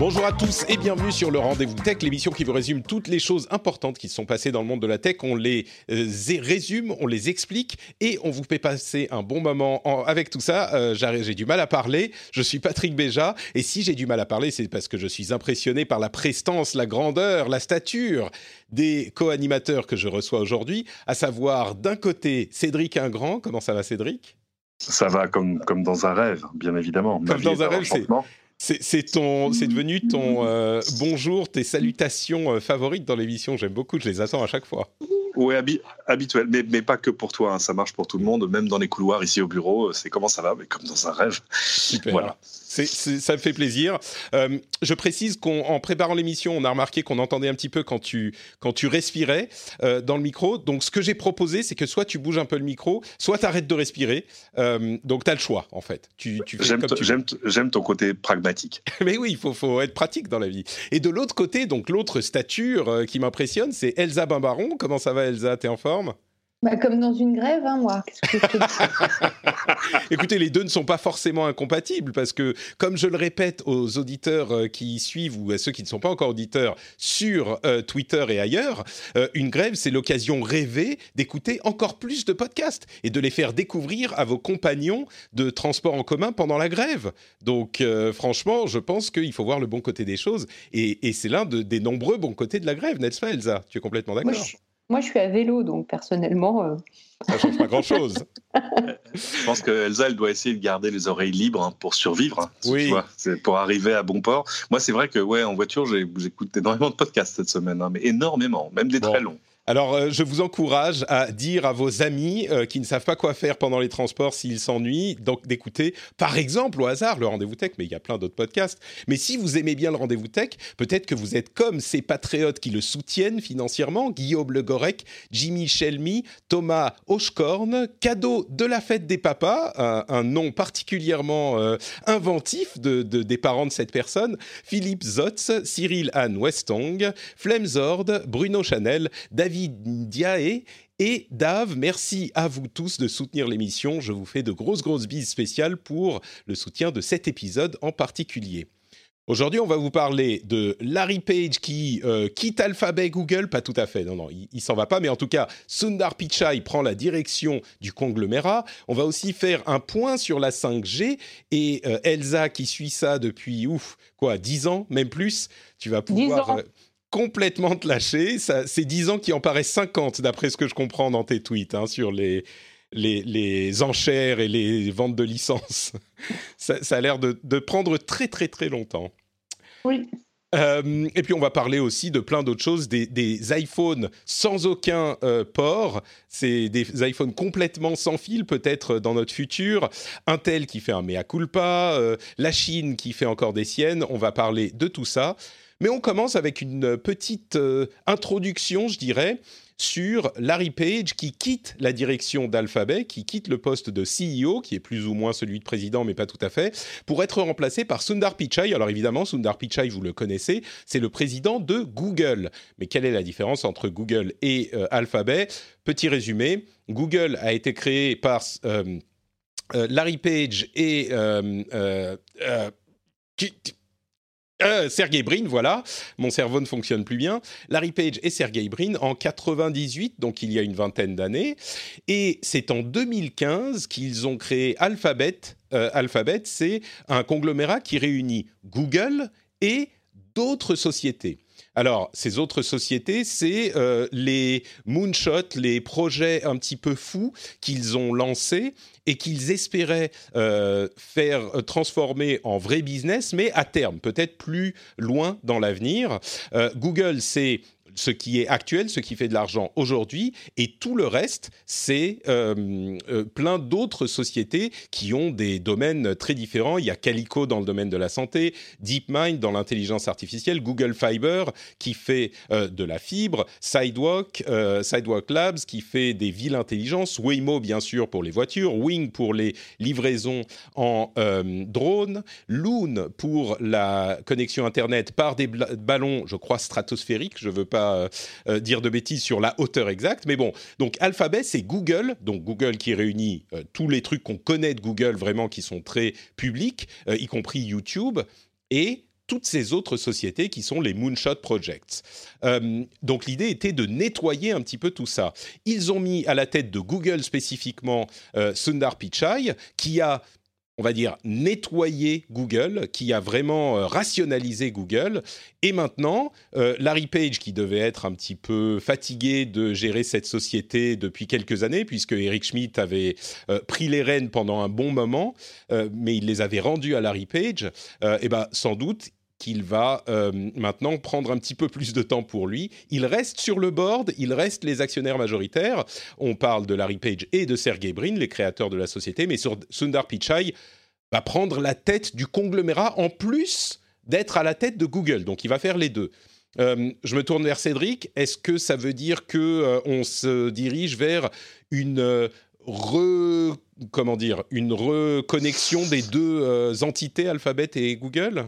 Bonjour à tous et bienvenue sur le Rendez-vous Tech, l'émission qui vous résume toutes les choses importantes qui se sont passées dans le monde de la tech. On les euh, résume, on les explique et on vous fait passer un bon moment en- avec tout ça. Euh, j'ai du mal à parler, je suis Patrick Béja et si j'ai du mal à parler, c'est parce que je suis impressionné par la prestance, la grandeur, la stature des co-animateurs que je reçois aujourd'hui, à savoir d'un côté Cédric Ingrand. Comment ça va Cédric? Ça va comme, comme dans un rêve, bien évidemment. Comme dans un rêve, c'est-. C'est ton, c'est devenu ton euh, bonjour, tes salutations euh, favorites dans l'émission. J'aime beaucoup, je les attends à chaque fois. Habi- habituel, mais, mais pas que pour toi. hein. Ça marche pour tout le monde, même dans les couloirs ici au bureau. C'est comment ça va, mais comme dans un rêve. Super. Voilà. Ça me fait plaisir. Euh, je précise qu'en préparant l'émission, on a remarqué qu'on entendait un petit peu quand tu, quand tu respirais euh, dans le micro. Donc, ce que j'ai proposé, c'est que soit tu bouges un peu le micro, soit tu arrêtes de respirer. Euh, donc, tu as le choix, en fait. Tu, J'aime ton côté pragmatique. Mais oui, il faut, faut être pratique dans la vie. Et de l'autre côté, donc l'autre stature qui m'impressionne, c'est Elsa Bimbaron. Comment ça va, Elsa? T'es en forme? Bah, comme dans une grève, hein, moi. Qu'est-ce que je te dis? Écoutez, les deux ne sont pas forcément incompatibles parce que, comme je le répète aux auditeurs euh, qui suivent ou à ceux qui ne sont pas encore auditeurs sur euh, Twitter et ailleurs, euh, une grève, c'est l'occasion rêvée d'écouter encore plus de podcasts et de les faire découvrir à vos compagnons de transport en commun pendant la grève. Donc, euh, franchement, je pense qu'il faut voir le bon côté des choses et, et c'est l'un de- des nombreux bons côtés de la grève, n'est-ce pas, Elsa Tu es complètement d'accord? Moi, je suis à vélo, donc personnellement, euh, Ça change pas grand-chose. Je pense que Elsa, elle doit essayer de garder les oreilles libres hein, pour survivre. hein, tu Oui. vois, pour arriver à bon port. Moi, c'est vrai que ouais, en voiture, j'écoute énormément de podcasts cette semaine, hein, mais énormément, même des Bon. très longs. Alors, euh, je vous encourage à dire à vos amis euh, qui ne savent pas quoi faire pendant les transports s'ils s'ennuient, donc d'écouter, par exemple, au hasard, le Rendez-vous Tech, mais il y a plein d'autres podcasts. Mais si vous aimez bien le Rendez-vous Tech, peut-être que vous êtes comme ces patriotes qui le soutiennent financièrement, Guillaume Le Gorec, Jimmy Shelmy, Thomas Hochkorn, cadeau de la fête des papas, un, nom particulièrement euh, inventif de- des parents de cette personne, Philippe Zotz, Cyril Anne Westong, Flemzord, Bruno Chanel, David Diaé et Dave. Merci à vous tous de soutenir l'émission. Je vous fais de grosses, grosses bises spéciales pour le soutien de cet épisode en particulier. Aujourd'hui, on va vous parler de Larry Page qui euh, quitte Alphabet Google, pas tout à fait, non, non, il, il s'en va pas, mais en tout cas, Sundar Pichai prend la direction du conglomérat. On va aussi faire un point sur la 5G et euh, Elsa qui suit ça depuis, ouf, quoi, 10 ans, même plus, tu vas 10 pouvoir ans. euh, complètement te lâcher. C'est 10 ans qui en paraissent 50, d'après ce que je comprends dans tes tweets, hein, sur les, les, les enchères et les ventes de licences. ça, ça a l'air de, de prendre très, très, très longtemps. oui. Euh, et puis on va parler aussi de plein d'autres choses, des, des iPhones sans aucun euh, port, c'est des iPhones complètement sans fil peut-être dans notre futur, Intel qui fait un mea culpa, euh, la Chine qui fait encore des siennes, on va parler de tout ça. Mais on commence avec une petite euh, introduction, je dirais, sur Larry Page qui quitte la direction d'Alphabet, qui quitte le poste de CEO, qui est plus ou moins celui de président, mais pas tout à fait, pour être remplacé par Sundar Pichai. Alors évidemment, Sundar Pichai, vous le connaissez, c'est le président de Google. Mais quelle est la différence entre Google et euh, Alphabet? Petit résumé, Google a été créé par euh, Larry Page et... qui- euh, Sergey Brin, voilà, mon cerveau ne fonctionne plus bien. Larry Page et Sergey Brin en 98, donc il y a une vingtaine d'années, et c'est en 2015 qu'ils ont créé Alphabet. Euh, Alphabet, c'est un conglomérat qui réunit Google et d'autres sociétés. Alors, ces autres sociétés, c'est euh, les moonshots, les projets un petit peu fous qu'ils ont lancés et qu'ils espéraient euh, faire euh, transformer en vrai business, mais à terme, peut-être plus loin dans l'avenir. Euh, Google, c'est ce qui est actuel, ce qui fait de l'argent aujourd'hui, et tout le reste, c'est euh, euh, plein d'autres sociétés qui ont des domaines très différents. Il y a Calico dans le domaine de la santé, DeepMind dans l'intelligence artificielle, Google Fiber qui fait de la fibre, Sidewalk, Sidewalk Labs qui fait des villes intelligentes, Waymo bien sûr pour les voitures, Wing pour les livraisons en drone, Loon pour la connexion Internet par des ballons, je crois, stratosphériques. Je ne veux pas euh, euh, dire de bêtises sur la hauteur exacte. Mais bon, donc Alphabet, c'est Google. Donc Google qui réunit euh, tous les trucs qu'on connaît de Google, vraiment, qui sont très publics, y compris YouTube. Et toutes ces autres sociétés qui sont les Moonshot Projects. donc l'idée était de nettoyer un petit peu tout ça. Ils ont mis à la tête de Google spécifiquement Sundar Pichai, qui a on va dire, nettoyer Google, qui a vraiment euh, rationalisé Google. Et maintenant, euh, Larry Page, qui devait être un petit peu fatigué de gérer cette société depuis quelques années, puisque Eric Schmidt avait euh, pris les rênes pendant un bon moment, mais il les avait rendues à Larry Page, et eh ben, sans doute, qu'il va maintenant prendre un petit peu plus de temps pour lui. Il reste sur le board, il reste les actionnaires majoritaires. On parle de Larry Page et de Sergey Brin, les créateurs de la société, mais Sundar Pichai va prendre la tête du conglomérat en plus d'être à la tête de Google. Donc il va faire les deux. Euh, je me tourne vers Cédric. Est-ce que ça veut dire que euh, on se dirige vers une euh, re, comment dire, une reconnexion des deux entités Alphabet et Google?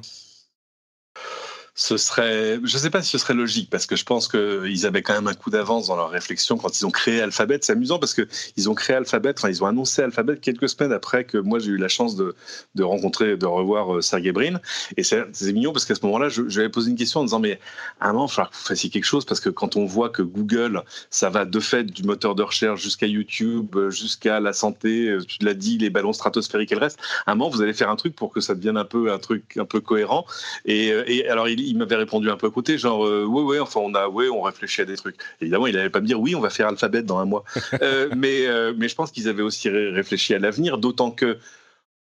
Ce serait, je ne sais pas si ce serait logique parce que je pense qu'ils avaient quand même un coup d'avance dans leur réflexion quand ils ont créé Alphabet. C'est amusant parce que ils ont créé Alphabet, enfin ils ont annoncé Alphabet quelques semaines après que moi j'ai eu la chance de, de rencontrer, de revoir euh, Sergey Brin. Et c'est mignon parce qu'à ce moment-là, je, je lui avais posé une question en disant mais à un moment, il va que vous fassiez quelque chose parce que quand on voit que Google, ça va de fait du moteur de recherche jusqu'à YouTube, jusqu'à la santé, euh, tu l'as dit, les ballons stratosphériques et le reste, à un moment vous allez faire un truc pour que ça devienne un peu un truc un peu cohérent. Et, euh, et alors il il m'avait répondu un peu à côté, genre euh, ouais ouais, enfin on a ouais, on réfléchit à des trucs. Évidemment, il n'allait pas me dire oui, on va faire alphabet dans un mois. Euh, mais euh, mais je pense qu'ils avaient aussi réfléchi à l'avenir, d'autant que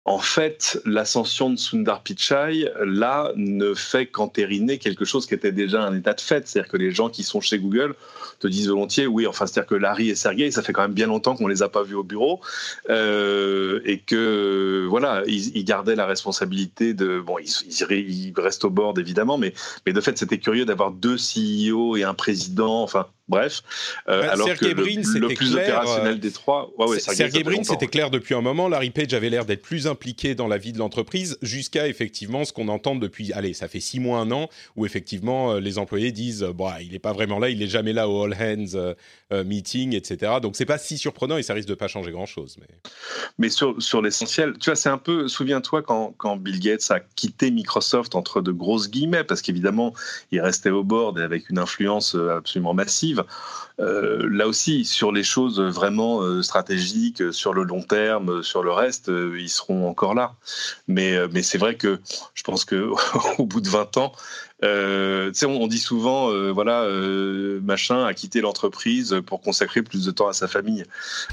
en fait, l'ascension de Sundar Pichai, là, ne fait qu'entériner quelque chose qui était déjà un état de fait. C'est-à-dire que les gens qui sont chez Google te disent volontiers, oui, enfin, c'est-à-dire que Larry et Sergey, ça fait quand même bien longtemps qu'on les a pas vus au bureau, euh, et que, voilà, ils, gardaient la responsabilité de, bon, ils, ils, restent au board, évidemment, mais, mais de fait, c'était curieux d'avoir deux CEO et un président, enfin, Bref, euh, alors que le, plus opérationnel des trois, ouais, ouais, Sergey Brin, c'était clair depuis un moment. Larry Page avait l'air d'être plus impliqué dans la vie de l'entreprise, jusqu'à effectivement ce qu'on entend depuis, allez, ça fait six mois, un an, où effectivement euh, les employés disent, bon, il n'est pas vraiment là, il n'est jamais là au all hands euh, meeting, etc. Donc c'est pas si surprenant et ça risque de pas changer grand chose. Mais, mais sur, sur l'essentiel, tu vois, c'est un peu, souviens-toi quand, quand Bill Gates a quitté Microsoft entre de grosses guillemets, parce qu'évidemment il restait au board et avec une influence absolument massive. Euh, là aussi, sur les choses vraiment euh, stratégiques, euh, sur le long terme, sur le reste, ils seront encore là. Mais, mais c'est vrai que je pense qu'au bout de 20 ans, euh, on, on, dit souvent, euh, voilà, euh, machin a quitté l'entreprise pour consacrer plus de temps à sa famille.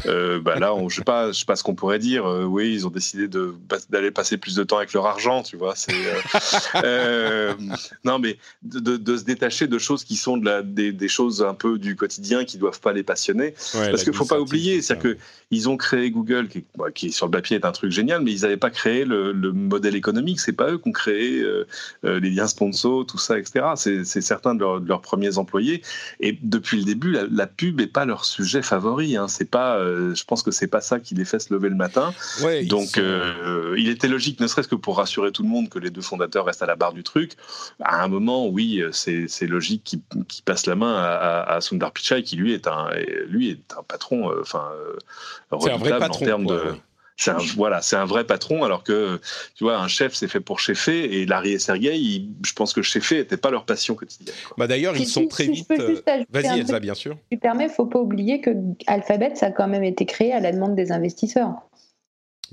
Bah là, on, je sais pas, je sais pas ce qu'on pourrait dire. Oui, ils ont décidé de d'aller passer plus de temps avec leur argent, tu vois. Non, mais de, de, se détacher de choses qui sont de la, des, des, choses un peu du quotidien qui doivent pas les passionner. Parce qu'il faut pas oublier, c'est que ils ont créé Google, qui, bah, qui, sur le papier est un truc génial, mais ils n'avaient pas créé le, le modèle économique. C'est pas eux qui ont créé les liens sponsors, tout ça, etc. C'est certains de, leurs premiers employés. Et depuis le début, la, pub n'est pas leur sujet favori. Hein. C'est pas, euh, je pense que c'est pas ça qui les fait se lever le matin. Donc, euh, il était logique, ne serait-ce que pour rassurer tout le monde, que les deux fondateurs restent à la barre du truc. À un moment, oui, c'est logique qu'ils qu passent la main à, Sundar Pichai, qui lui est un, lui est un patron, euh, enfin, c'est un vrai patron, en termes de c'est un, voilà, c'est un vrai patron, alors que tu vois, un chef, c'est fait pour chefer, et Larry et Sergey, je pense que chefer n'était pas leur passion quotidienne. Bah d'ailleurs, ils sont très vite. Euh, vas-y, Elsa, bien sûr. Tu permets, faut pas oublier que Alphabet, ça a quand même été créé à la demande des investisseurs.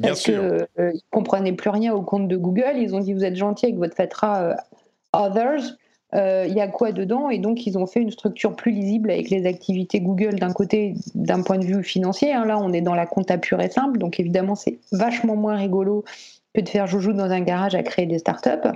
Bien Parce sûr. qu'ils euh, ne comprenaient plus rien au compte de Google. Ils ont dit vous êtes gentil avec votre fatra euh, Others, il y a quoi dedans? Et donc, ils ont fait une structure plus lisible avec les activités Google d'un côté, d'un point de vue financier. Hein. Là, on est dans la compta pure et simple. Donc, évidemment, c'est vachement moins rigolo que de faire joujou dans un garage à créer des startups.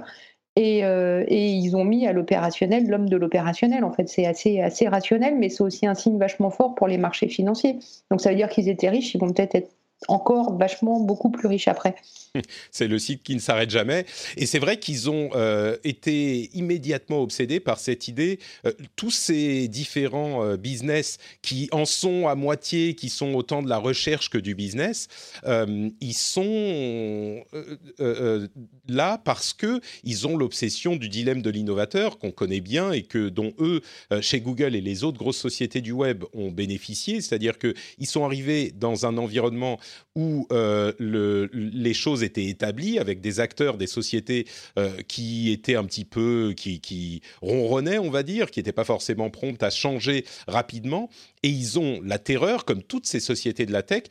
Et, et, ils ont mis à l'opérationnel l'homme de l'opérationnel. En fait, c'est assez, assez rationnel, mais c'est aussi un signe vachement fort pour les marchés financiers. Donc ça veut dire qu'ils étaient riches, ils vont peut-être être encore vachement beaucoup plus riche après. C'est le site qui ne s'arrête jamais. Et c'est vrai qu'ils ont euh, été immédiatement obsédés par cette idée. Euh, tous ces différents euh, business qui en sont à moitié, qui sont autant de la recherche que du business, ils sont là parce que ils ont l'obsession du dilemme de l'innovateur qu'on connaît bien et que dont eux, chez Google et les autres grosses sociétés du web, ont bénéficié. C'est-à-dire qu'ils sont arrivés dans un environnement où euh, le, les choses étaient établies avec des acteurs, des sociétés euh, qui étaient un petit peu, qui, qui ronronnaient, on va dire, qui n'étaient pas forcément promptes à changer rapidement. Et ils ont la terreur, comme toutes ces sociétés de la tech,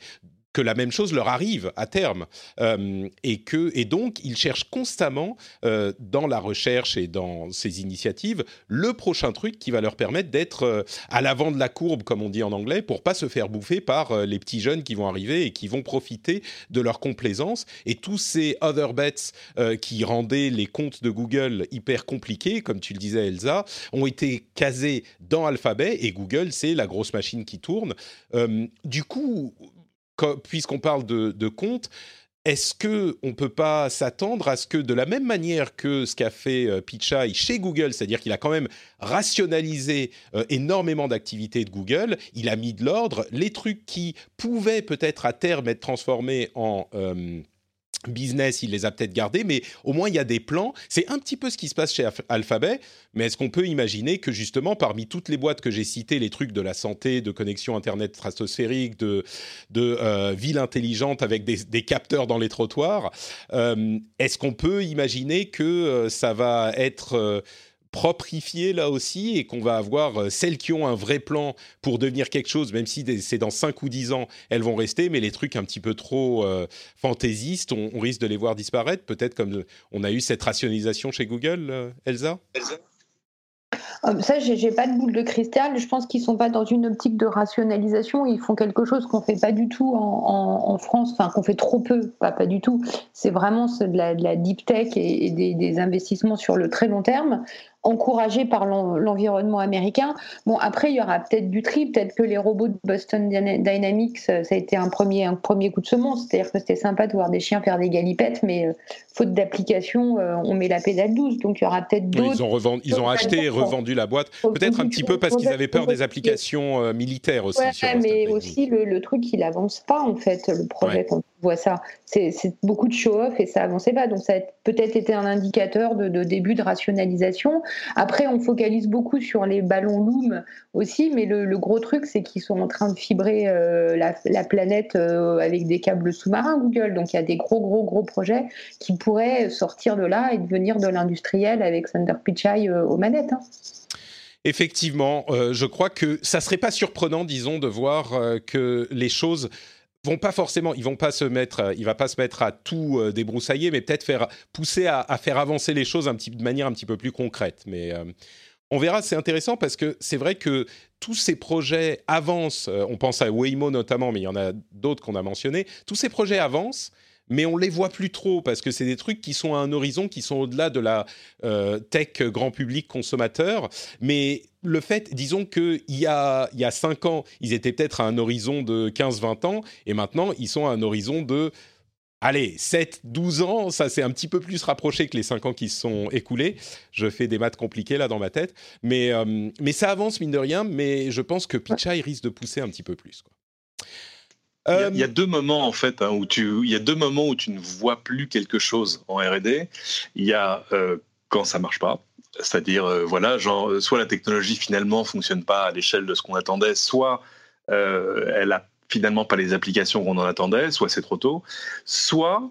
que la même chose leur arrive à terme. Euh, et que et donc ils cherchent constamment euh, dans la recherche et dans ces initiatives le prochain truc qui va leur permettre d'être euh, à l'avant de la courbe comme on dit en anglais pour pas se faire bouffer par les petits jeunes qui vont arriver et qui vont profiter de leur complaisance. Et tous ces other bets qui rendaient les comptes de Google hyper compliqués comme tu le disais Elsa ont été casés dans Alphabet. Et Google c'est la grosse machine qui tourne. Du coup puisqu'on parle de, de compte, est-ce que on peut pas s'attendre à ce que, de la même manière que ce qu'a fait euh, Pichai chez Google, c'est-à-dire qu'il a quand même rationalisé euh, énormément d'activités de Google, il a mis de l'ordre, les trucs qui pouvaient peut-être à terme être transformés en euh, business, il les a peut-être gardés, mais au moins il y a des plans. C'est un petit peu ce qui se passe chez Alphabet, mais est-ce qu'on peut imaginer que justement parmi toutes les boîtes que j'ai citées, les trucs de la santé, de connexion Internet stratosphérique, de, euh, ville intelligente avec des, capteurs dans les trottoirs, euh, est-ce qu'on peut imaginer que euh, ça va être proprifier là aussi et qu'on va avoir euh, celles qui ont un vrai plan pour devenir quelque chose, même si c'est dans 5 ou 10 ans, elles vont rester, mais les trucs un petit peu trop euh, fantaisistes, on, risque de les voir disparaître, peut-être comme on a eu cette rationalisation chez Google, euh, Elsa? Ça, j'ai pas de boule de cristal. Je pense qu'ils sont pas dans une optique de rationalisation. Ils font quelque chose qu'on fait pas du tout en, France, enfin qu'on fait trop peu, pas, pas du tout. C'est vraiment de la, de la, deep tech et, des, des, investissements sur le très long terme encouragé par l'environnement américain. Bon, après, il y aura peut-être du tri, peut-être que les robots de Boston Dynamics, ça a été un premier, un premier coup de semonce. C'est-à-dire que c'était sympa de voir des chiens faire des galipettes, mais euh, faute d'application, euh, on met la pédale douce. Donc il y aura peut-être d'autres. ils ont, ils ont acheté et revoit la boîte. Peut-être un petit peu parce qu'ils avaient peur des applications euh, militaires aussi. Ouais, mais aussi le, truc, il avance pas en fait, le projet voit ça. C'est beaucoup de show-off et ça avançait pas. Donc ça a peut-être été un indicateur de, début de rationalisation. Après, on focalise beaucoup sur les ballons Loom aussi, mais le, gros truc, c'est qu'ils sont en train de fibrer euh, la, planète euh, avec des câbles sous-marins Google. Donc il y a des gros, gros, gros projets qui pourraient sortir de là et devenir de l'industriel avec Thunder Pichai euh, aux manettes. Hein. Effectivement, je crois que ça serait pas surprenant, disons, de voir que les choses vont pas forcément, ils vont pas se mettre, il va pas se mettre à tout euh, débroussailler, mais peut-être faire pousser à, faire avancer les choses un petit, de manière un petit peu plus concrète. Mais euh, on verra, c'est intéressant parce que c'est vrai que tous ces projets avancent. Euh, on pense à Waymo notamment, mais il y en a d'autres qu'on a mentionnés. Tous ces projets avancent mais on les voit plus trop parce que c'est des trucs qui sont à un horizon qui sont au-delà de la euh, tech grand public consommateur. Mais le fait, disons qu'il y a, il y a 5 ans, ils étaient peut-être à un horizon de 15-20 ans, et maintenant, ils sont à un horizon de Allez, 7, 12 ans, ça c'est un petit peu plus rapproché que les 5 ans qui se sont écoulés. Je fais des maths compliquées là dans ma tête. Mais, euh, mais ça avance mine de rien, mais je pense que Pichai risque de pousser un petit peu plus. Il y, a, deux moments en fait hein, où tu, il y a deux moments où tu ne vois plus quelque chose en R&D. Il y a euh, quand ça marche pas, c'est-à-dire euh, voilà, genre soit la technologie finalement fonctionne pas à l'échelle de ce qu'on attendait, soit euh, elle a finalement pas les applications qu'on en attendait, soit c'est trop tôt, soit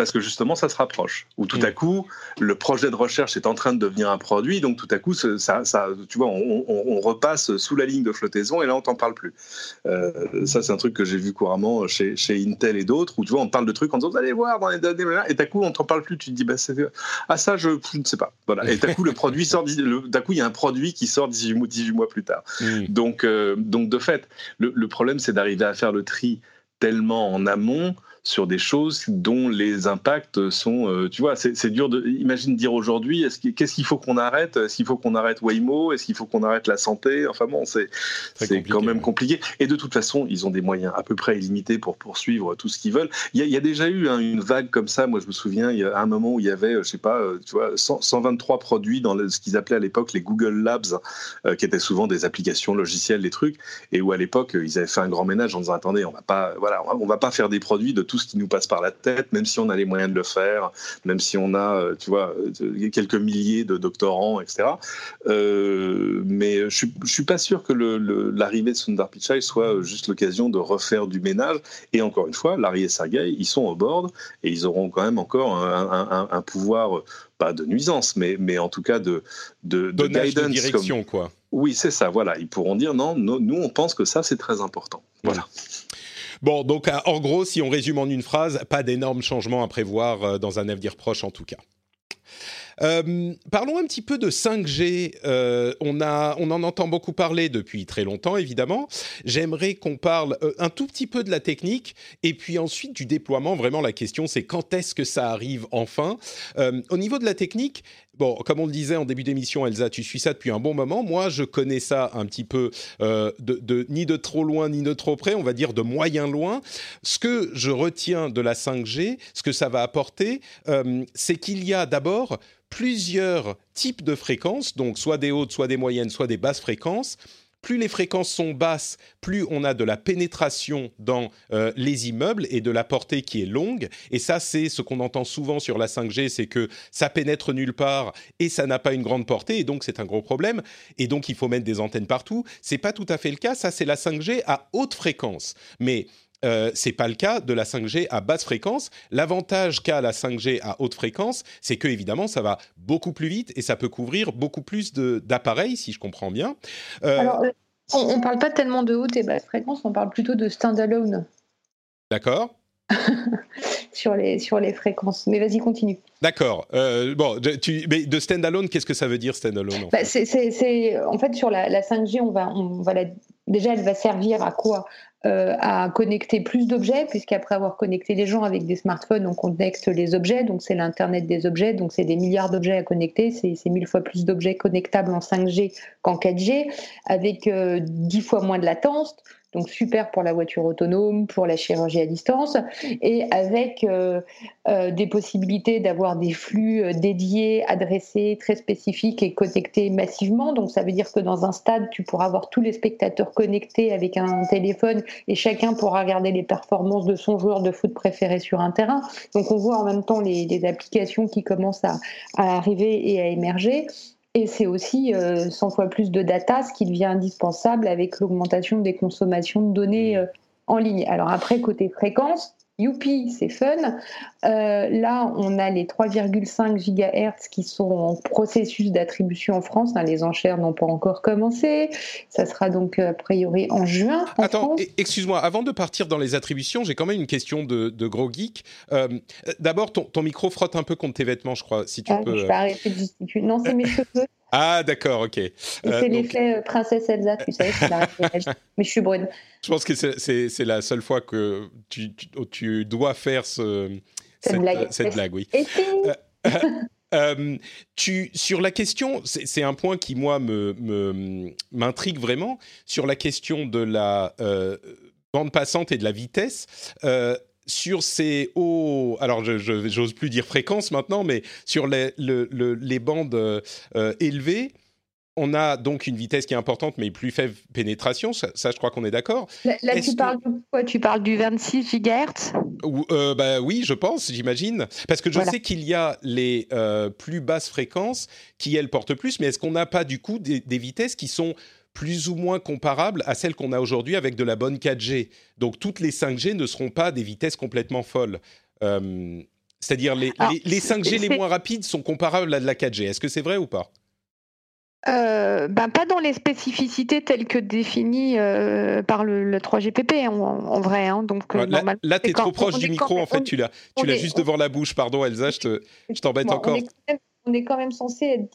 parce que justement ça se rapproche. Ou tout à mm. coup, le projet de recherche est en train de devenir un produit, donc tout à coup, ça, ça tu vois, on, repasse sous la ligne de flottaison et là on t'en parle plus. Euh, ça c'est un truc que j'ai vu couramment chez, chez, Intel et d'autres, où tu vois, on parle de trucs en disant, allez voir dans les données, et tout à coup on t'en parle plus, tu te dis, bah, ah ça je, ne sais pas. Voilà. Et tout à coup le produit sort, d'un coup il y a un produit qui sort 18 mois, 18 mois plus tard. Mm. Donc, euh, donc de fait, le, le problème c'est d'arriver à faire le tri tellement en amont sur des choses dont les impacts sont, euh, tu vois, c'est dur de, imagine dire aujourd'hui, qu'est-ce qu'il faut qu'on arrête? Est-ce qu'il faut qu'on arrête Waymo? Est-ce qu'il faut qu'on arrête la santé? Enfin bon, c'est quand même compliqué. Et de toute façon, ils ont des moyens à peu près illimités pour poursuivre tout ce qu'ils veulent. Il y, a, déjà eu hein, une vague comme ça. Moi, je me souviens, il y a un moment où il y avait, je sais pas, tu vois, 123 produits dans ce qu'ils appelaient à l'époque les Google Labs, qui étaient souvent des applications logicielles, des trucs, et où à l'époque ils avaient fait un grand ménage en disant attendez, on va pas, voilà, on va pas faire des produits de tout ce qui nous passe par la tête, même si on a les moyens de le faire, même si on a, euh, tu vois, euh, quelques milliers de doctorants, etc. Euh, mais je suis, suis pas sûr que l'arrivée de Sundar Pichai soit juste l'occasion de refaire du ménage. Et encore une fois, Larry et Sergey, ils sont au board et ils auront quand même encore un, pouvoir pas de nuisance, mais, mais en tout cas de, de, de guidance. De direction, quoi. Oui, c'est ça, voilà. Ils pourront dire non, nous, on pense que ça, c'est très important. Voilà. Bon, donc en gros, si on résume en une phrase, pas d'énormes changements à prévoir euh, dans un avenir proche en tout cas. Euh, parlons un petit peu de 5G. Euh, on, a, on en entend beaucoup parler depuis très longtemps, évidemment. J'aimerais qu'on parle euh, un tout petit peu de la technique et puis ensuite du déploiement. Vraiment, la question, c'est quand est-ce que ça arrive enfin? Au niveau de la technique, bon, comme on le disait en début d'émission, Elsa, tu suis ça depuis un bon moment. Moi, je connais ça un petit peu de, ni de trop loin ni de trop près, on va dire de moyen loin. Ce que je retiens de la 5G, ce que ça va apporter, c'est qu'il y a d'abord plusieurs types de fréquences, donc soit des hautes, soit des moyennes, soit des basses fréquences. Plus les fréquences sont basses, plus on a de la pénétration dans euh, les immeubles et de la portée qui est longue. Et ça, c'est ce qu'on entend souvent sur la 5G, c'est que ça pénètre nulle part et ça n'a pas une grande portée, et donc c'est un gros problème. Et donc il faut mettre des antennes partout. C'est pas tout à fait le cas. Ça, c'est la 5G à haute fréquence. Mais euh, c'est pas le cas de la 5G à basse fréquence. L'avantage qu'a la 5G à haute fréquence, c'est que évidemment ça va beaucoup plus vite et ça peut couvrir beaucoup plus d'appareils, si je comprends bien. Euh, Alors, euh, on, ne parle pas tellement de haute et basse fréquence, on parle plutôt de standalone. D'accord. sur les sur les fréquences. Mais vas-y, continue. D'accord. bon, tu, mais de standalone, qu'est-ce que ça veut dire standalone en, bah, c'est, en fait sur la, 5G, on va on va déjà elle va servir à quoi? Euh, à connecter plus d'objets, puisqu'après avoir connecté les gens avec des smartphones, on connecte les objets, donc c'est l'Internet des objets, donc c'est des milliards d'objets à connecter, c'est mille fois plus d'objets connectables en 5G qu'en 4G, avec euh, dix fois moins de latence donc super pour la voiture autonome, pour la chirurgie à distance, et avec euh, euh, des possibilités d'avoir des flux euh, dédiés, adressés, très spécifiques et connectés massivement. Donc ça veut dire que dans un stade, tu pourras avoir tous les spectateurs connectés avec un téléphone et chacun pourra regarder les performances de son joueur de foot préféré sur un terrain. Donc on voit en même temps les, applications qui commencent à arriver et à émerger. Et c'est aussi 100 euh, fois plus de data, ce qui devient indispensable avec l'augmentation des consommations de données euh, en ligne. Alors après, côté fréquence, youpi, c'est fun. Euh, là, on a les 3,5 GHz qui sont en processus d'attribution en France. Hein, les enchères n'ont pas encore commencé. Ça sera donc a priori en juin. Attends, excuse-moi, avant de partir dans les attributions, j'ai quand même une question de, gros geek. Euh, D'abord, ton, micro frotte un peu contre tes vêtements, je crois, si tu ah, peux. Je vais arrêter de. Non, c'est mes cheveux. Ah, d'accord, ok. c'est l'effet princesse Elsa, tu sais, mais je suis brune. Je pense que c'est la seule fois que tu, tu, dois faire ce, cette, blague. cette, blague. oui. tu, sur la question, c'est un point qui moi me m'intrigue vraiment sur la question de la bande passante et de la vitesse. Sur ces hauts, alors je j'ose plus dire fréquence maintenant, mais sur les, les bandes élevées, on a donc une vitesse qui est importante, mais plus faible pénétration. Ça, je crois qu'on est d'accord. Là, tu parles de quoi? Tu parles du 26 GHz euh, bah, Oui, je pense, j'imagine. Parce que je sais qu'il y a les euh, plus basses fréquences qui, elles, portent plus, mais est-ce qu'on n'a pas, du coup, des, vitesses qui sont plus ou moins comparables à celles qu'on a aujourd'hui avec de la bonne 4G Donc, toutes les 5G ne seront pas des vitesses complètement folles. Euh, c'est-à-dire, les, les 5G les moins rapides sont comparables à de la 4G. Est-ce que c'est vrai ou pas? Euh, ben, pas dans les spécificités telles que définies euh, par le, 3GPP en, en, vrai. Hein, donc, euh, là, tu es trop proche du micro, en fait, tu l'as, tu l'as juste devant la bouche. Pardon, Elsa, je, t'embête encore. On est, quand même censé être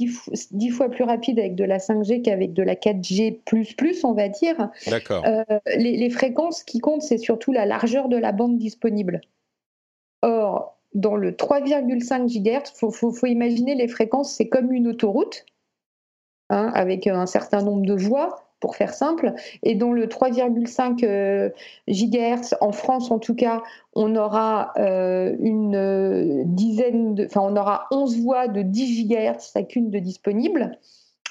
10 fois, plus rapide avec de la 5G qu'avec de la 4G, on va dire. D'accord. les, les, fréquences qui comptent, c'est surtout la largeur de la bande disponible. Or, dans le 3,5 GHz, il faut, imaginer les fréquences, c'est comme une autoroute, hein, avec un certain nombre de voies, pour faire simple. Et dans le 3,5 euh, GHz, en France en tout cas, on aura euh, une dizaine, enfin on aura 11 voies de 10 GHz chacune de disponibles.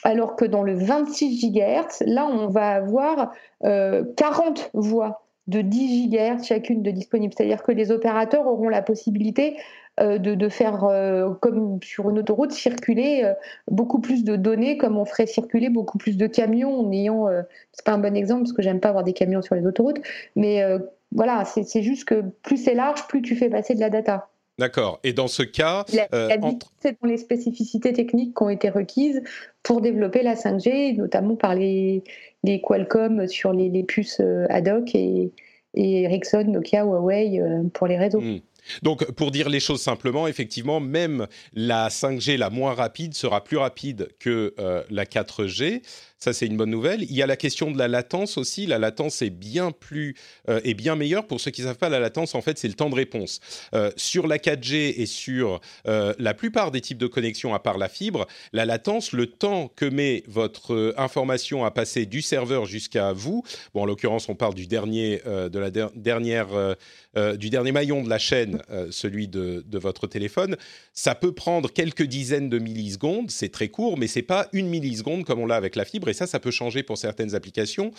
Alors que dans le 26 GHz, là, on va avoir 40 euh, voies de 10 GHz chacune de disponibles. C'est-à-dire que les opérateurs auront la possibilité euh, de, faire, euh, comme sur une autoroute, circuler euh, beaucoup plus de données, comme on ferait circuler beaucoup plus de camions en ayant. c'est pas un bon exemple parce que j'aime pas avoir des camions sur les autoroutes, mais voilà, c'est juste que plus c'est large, plus tu fais passer de la data. D'accord. Et dans ce cas, c'est dans les spécificités techniques qui ont été requises pour développer la 5G, notamment par les, les Qualcomm sur les, puces ad hoc et, Ericsson, Nokia, Huawei pour les réseaux. Hmm. Donc, pour dire les choses simplement, effectivement, même la 5G la moins rapide sera plus rapide que euh, la 4G. Ça, c'est une bonne nouvelle. Il y a la question de la latence aussi. La latence est bien plus euh, bien meilleure. Pour ceux qui ne savent pas, la latence, en fait, c'est le temps de réponse. Euh, sur la 4G et sur euh, la plupart des types de connexions à part la fibre, la latence, le temps que met votre information à passer du serveur jusqu'à vous. Bon, en l'occurrence, on parle du dernier de la dernière du dernier maillon de la chaîne, celui de, votre téléphone. Ça peut prendre quelques dizaines de millisecondes. C'est très court, mais c'est pas une milliseconde comme on l'a avec la fibre ça, ça peut changer pour certaines applications.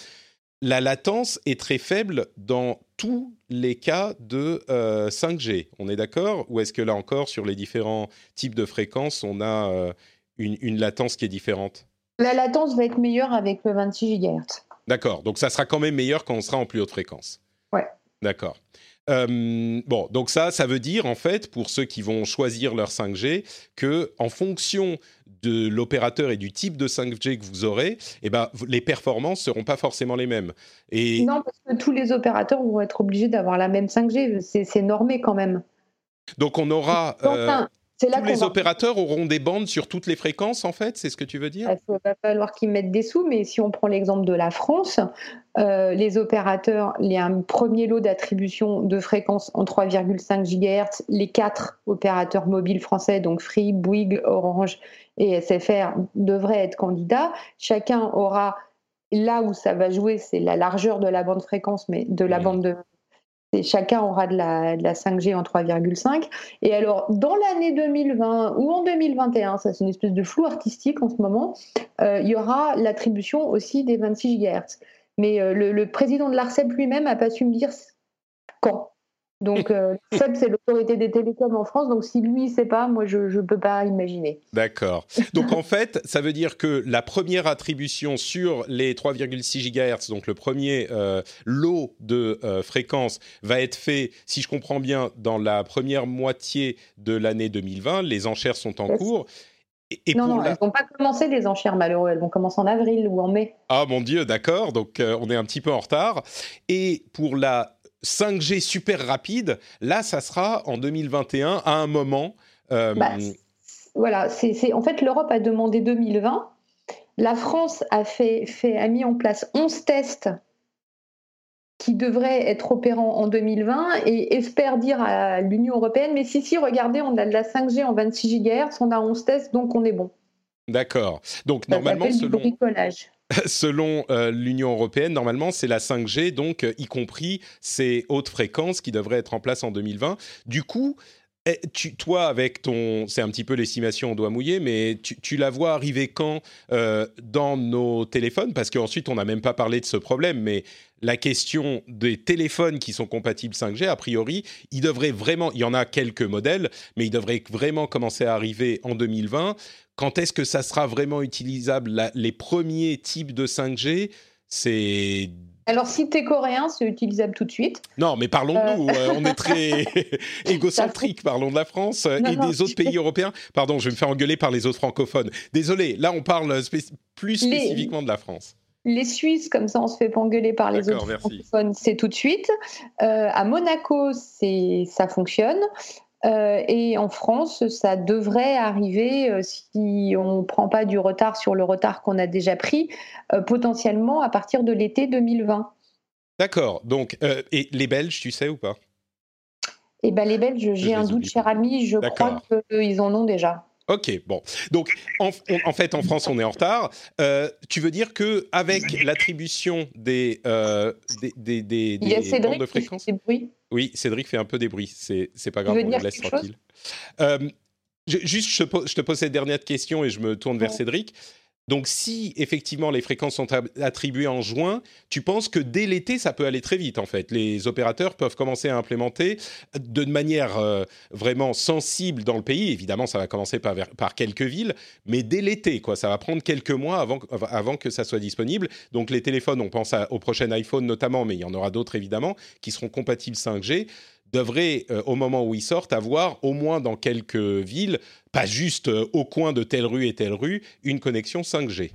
La latence est très faible dans tous les cas de 5G. Euh, on est d'accord? Ou est-ce que là encore, sur les différents types de fréquences, on a euh, une, latence qui est différente? La latence va être meilleure avec le 26 GHz. D'accord, donc ça sera quand même meilleur quand on sera en plus haute fréquence. Ouais. D'accord. Euh, bon, donc ça, ça veut dire en fait, pour ceux qui vont choisir leur 5G, que en fonction de l'opérateur et du type de 5G que vous aurez, eh ben, les performances seront pas forcément les mêmes. Et... Non, parce que tous les opérateurs vont être obligés d'avoir la même 5G. C'est normé quand même. Donc on aura. Tous les opérateurs auront des bandes sur toutes les fréquences, en fait, c'est ce que tu veux dire? Il va falloir qu'ils mettent des sous, mais si on prend l'exemple de la France, euh, les opérateurs, il y a un premier lot d'attribution de fréquences en 3,5 GHz. Les quatre opérateurs mobiles français, donc Free, Bouygues, Orange et SFR, devraient être candidats. Chacun aura là où ça va jouer, c'est la largeur de la bande fréquence, mais de la bande de chacun aura de la, 5G en 3,5. Et alors, dans l'année 2020 ou en 2021, ça c'est une espèce de flou artistique en ce moment, euh, il y aura l'attribution aussi des 26 GHz. Mais euh, le, président de l'ARCEP lui-même n'a pas su me dire quand. Donc, euh, c'est l'autorité des télécoms en France. Donc, si lui ne sait pas, moi, je ne peux pas imaginer. D'accord. Donc, en fait, ça veut dire que la première attribution sur les 3,6 GHz, donc le premier euh, lot de euh, fréquences, va être fait, si je comprends bien, dans la première moitié de l'année 2020. Les enchères sont en cours. Et non, non elles vont pas commencer les enchères malheureux, elles vont commencer en avril ou en mai. Ah mon Dieu, d'accord, donc on est un petit peu en retard. Et pour la 5G super rapide, là, ça sera en 2021 à un moment. Euh, bah, voilà, c'est en fait l'Europe a demandé 2020. La France a, fait, fait, a mis en place 11 tests qui devraient être opérants en 2020 et espère dire à l'Union européenne, mais si, si, regardez, on a de la 5G en 26 GHz, on a 11 tests, donc on est bon. D'accord. Donc normalement, selon, selon euh, l'Union européenne, normalement, c'est la 5G, donc euh, y compris ces hautes fréquences qui devraient être en place en 2020. Du coup, eh, tu, toi, avec ton, c'est un petit peu l'estimation, on doit mouiller, mais tu, la vois arriver quand euh, dans nos téléphones? Parce qu'ensuite, on n'a même pas parlé de ce problème, mais la question des téléphones qui sont compatibles 5G, a priori, il devrait vraiment, il y en a quelques modèles, mais il devrait vraiment commencer à arriver en 2020. Quand est-ce que ça sera vraiment utilisable? Les premiers types de 5G, c'est alors, si tu es coréen, c'est utilisable tout de suite. Non, mais parlons-nous. Euh. Euh, on est très égocentrique. Parlons de la France et des autres pays européens. Pardon, je vais me faire engueuler par les autres francophones. Désolé, là, on parle plus spécifiquement de la France. Les Suisses, comme ça, on se fait pas engueuler par les autres francophones, c'est tout de suite. Euh, à Monaco, ça fonctionne. Euh, et en France, ça devrait arriver, euh, si on ne prend pas du retard sur le retard qu'on a déjà pris, euh, potentiellement à partir de l'été 2020. D'accord. Donc, et les Belges, tu sais ou pas? Eh ben, les Belges, j'ai un doute, cher ami, je crois qu'ils en ont déjà. Ok, bon. Donc, en, fait, en France, on est en retard. Euh, tu veux dire que avec l'attribution des, euh, des, des, Il y a Cédric de fréquence. Qui fait des bruits. Oui, Cédric fait un peu des bruits. C'est, c'est pas grave, on le laisse tranquille. Euh, juste, je, te pose cette dernière question et je me tourne vers Cédric. Donc si effectivement les fréquences sont attribuées en juin, tu penses que dès l'été, ça peut aller très vite en fait. Les opérateurs peuvent commencer à implémenter de manière euh, vraiment sensible dans le pays. Évidemment, ça va commencer par, quelques villes, mais dès l'été, quoi. Ça va prendre quelques mois avant que ça soit disponible. Donc les téléphones, on pense au prochain iPhone notamment, mais il y en aura d'autres évidemment, qui seront compatibles 5G devrait, euh, au moment où ils sortent, avoir au moins dans quelques villes, pas juste euh, au coin de telle rue et telle rue, une connexion 5G.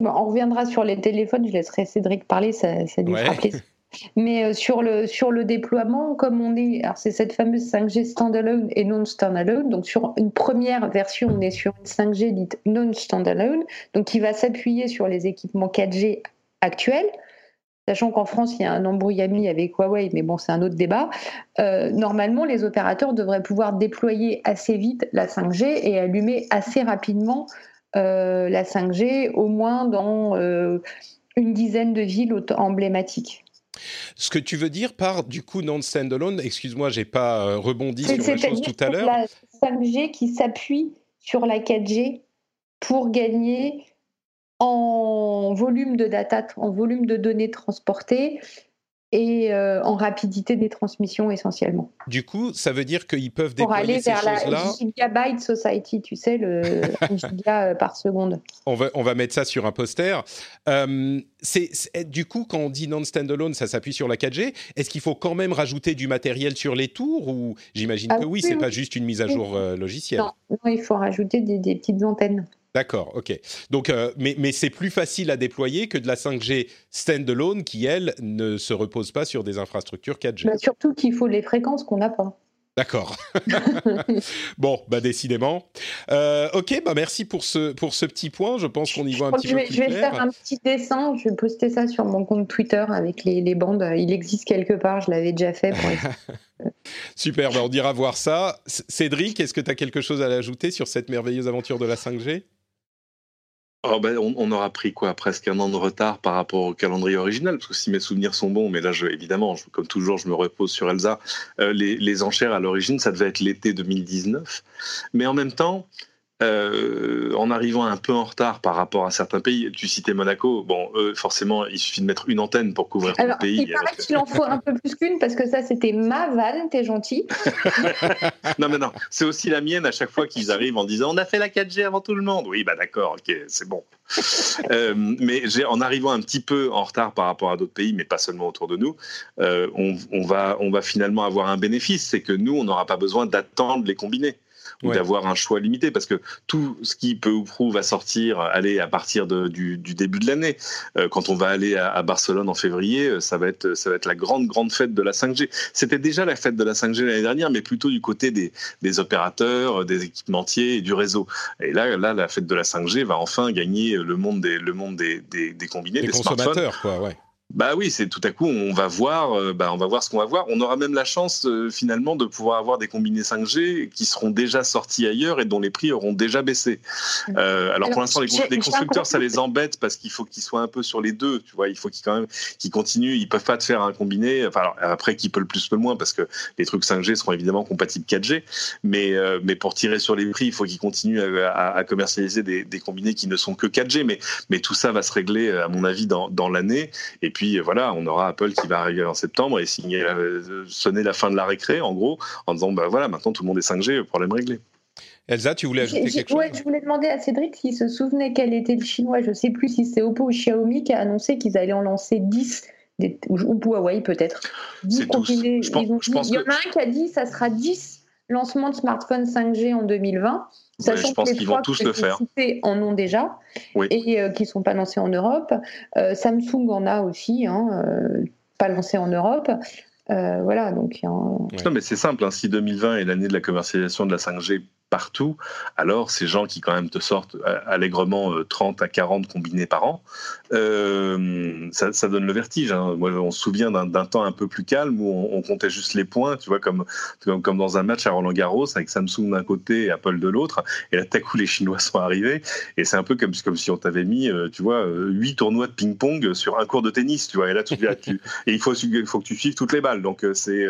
on reviendra sur les téléphones, je laisserai Cédric parler, ça, ça lui fera plaisir. Mais euh, sur, le, sur le déploiement, comme on est, alors c'est cette fameuse 5G standalone et non standalone. Donc sur une première version, on est sur une 5G dite non standalone, donc qui va s'appuyer sur les équipements 4G actuels. Sachant qu'en France, il y a un embrouillami avec Huawei, mais bon, c'est un autre débat. Euh, normalement, les opérateurs devraient pouvoir déployer assez vite la 5G et allumer assez rapidement euh, la 5G, au moins dans euh, une dizaine de villes emblématiques. Ce que tu veux dire par du coup non standalone, excuse-moi, j'ai pas rebondi sur la chose tout à l'heure. La 5G qui s'appuie sur la 4G pour gagner en volume de data, en volume de données transportées et euh, en rapidité des transmissions essentiellement. Du coup, ça veut dire qu'ils peuvent déployer ces choses-là. Pour aller vers la gigabyte society, tu sais, le giga euh, par seconde. On va, on va mettre ça sur un poster. Euh, c'est, du coup, quand on dit non-standalone, ça s'appuie sur la 4G. Est-ce qu'il faut quand même rajouter du matériel sur les tours ou j'imagine ah que oui, c'est pas juste une mise à jour logicielle? Non, il faut rajouter des petites antennes. D'accord, ok. Donc, euh, mais, mais c'est plus facile à déployer que de la 5G standalone qui, elle, ne se repose pas sur des infrastructures 4G. Bah, surtout qu'il faut les fréquences qu'on n'a pas. D'accord. bon, bah décidément. Euh, ok, bah merci pour ce, pour ce petit point. Je pense qu'on y voit un petit peu plus Je vais faire un petit dessin. Je vais poster ça sur mon compte Twitter avec les, les bandes. Il existe quelque part. Je l'avais déjà fait. Super. Bah on dira voir ça. Cédric, est-ce que tu as quelque chose à ajouter sur cette merveilleuse aventure de la 5G Oh, ben, on, aura pris quoi presque un an de retard par rapport au calendrier original, parce que si mes souvenirs sont bons, mais là je, évidemment, comme toujours, je me repose sur Elsa, euh, les, les, enchères à l'origine, ça devait être l'été 2019. Mais en même temps, euh, en arrivant un peu en retard par rapport à certains pays. Tu citais Monaco. Bon, forcément, il suffit de mettre une antenne pour couvrir tout le pays. Il paraît qu'il en faut un peu plus qu'une parce que ça, c'était ma vanne. T'es gentil. non, mais non, c'est aussi la mienne à chaque fois qu'ils arrivent en disant on a fait la 4G avant tout le monde. Oui, bah d'accord, ok, c'est bon. euh, mais en arrivant un petit peu en retard par rapport à d'autres pays, mais pas seulement autour de nous, euh, on, on, va, on va finalement avoir un bénéfice, c'est que nous, on n'aura pas besoin d'attendre les combinés ou d'avoir un choix limité parce que tout ce qui peut ou prou va sortir aller à partir de, du, du, début de l'année. Euh, quand on va aller à, à, Barcelone en février, euh, ça va être ça va être la grande grande fête de la 5G. C'était déjà la fête de la 5G l'année dernière, mais plutôt du côté des, des opérateurs, des équipementiers et du réseau. Et là là la fête de la 5G va enfin gagner le monde des le monde des, des, des combinés, des, consommateurs quoi, ouais. Bah oui, c'est tout à coup on va voir, euh, bah on va voir ce qu'on va voir. On aura même la chance euh, finalement de pouvoir avoir des combinés 5G qui seront déjà sortis ailleurs et dont les prix auront déjà baissé. Euh, alors, pour l'instant, les, les, constructeurs ça les embête parce qu'il faut qu'ils soient un peu sur les deux. Tu vois, il faut qu'ils quand même qu'ils continuent. Ils peuvent pas te faire un combiné. Enfin alors, après, qui peut le plus, peut le moins parce que les trucs 5G seront évidemment compatibles 4G. Mais euh, mais pour tirer sur les prix, il faut qu'ils continuent à, à, commercialiser des, des, combinés qui ne sont que 4G. Mais mais tout ça va se régler à mon avis dans dans l'année. Et puis voilà, on aura Apple qui va arriver en septembre et signer, euh, sonner la fin de la récré, en gros, en disant bah voilà, maintenant tout le monde est 5G, problème réglé. Elsa, tu voulais ajouter quelque chose Je voulais demander à Cédric s'il se souvenait quel était le chinois. Je ne sais plus si c'est Oppo ou Xiaomi qui a annoncé qu'ils allaient en lancer 10, ou Huawei peut-être. Je pense, il y en a un qui a dit ça sera 10 lancements de smartphones 5G en 2020. Sachant je pense qu'ils vont tous le faire. en ont déjà et euh, qui ne sont pas lancés en Europe. Euh, Samsung en a aussi, hein, euh, pas lancé en Europe. voilà, donc Non, mais c'est simple. Hein, si 2020 est l'année de la commercialisation de la 5G partout, alors ces gens qui quand même te sortent allègrement 30 à 40 combinés par an, ça, donne le vertige. Hein. Moi, on se souvient d'un temps un peu plus calme où on, comptait juste les points, tu vois, comme, comme, dans un match à Roland Garros avec Samsung d'un côté et Apple de l'autre, et là, tout à coup, les Chinois sont arrivés, et c'est un peu comme, comme si on t'avait mis, tu vois, huit tournois de ping-pong sur un cours de tennis, tu vois, et là, tu, tu et il faut, il faut que tu suives toutes les balles. Donc, c'est.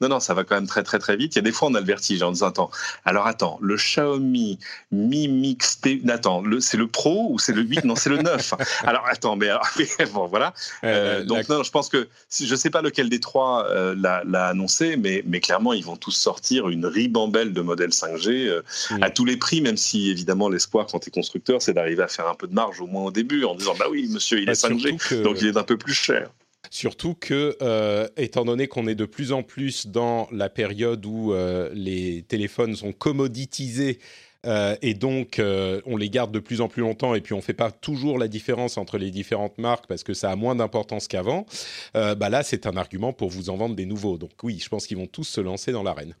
non, non, ça va quand même très, très, très vite. Il y a des fois, on a le vertige en disant, attends, alors attends, le Xiaomi Mi Mix T. Attends, c'est le Pro ou c'est le 8 Non, c'est le 9. alors attends, mais, bon, voilà. Euh, euh, donc non, je pense que je ne sais pas lequel des trois euh, l'a annoncé, mais, mais clairement, ils vont tous sortir une ribambelle de modèles 5G à tous les prix, même si évidemment l'espoir quand tu es constructeur, c'est d'arriver à faire un peu de marge au moins au début en disant bah oui, monsieur, il est 5G, donc il est un peu plus cher. Surtout que, euh, étant donné qu'on est de plus en plus dans la période où euh, les téléphones sont commoditisés euh, et donc on les garde de plus en plus longtemps et puis on ne fait pas toujours la différence entre les différentes marques parce que ça a moins d'importance qu'avant, bah là c'est un argument pour vous en vendre des nouveaux. Donc oui, je pense qu'ils vont tous se lancer dans l'arène.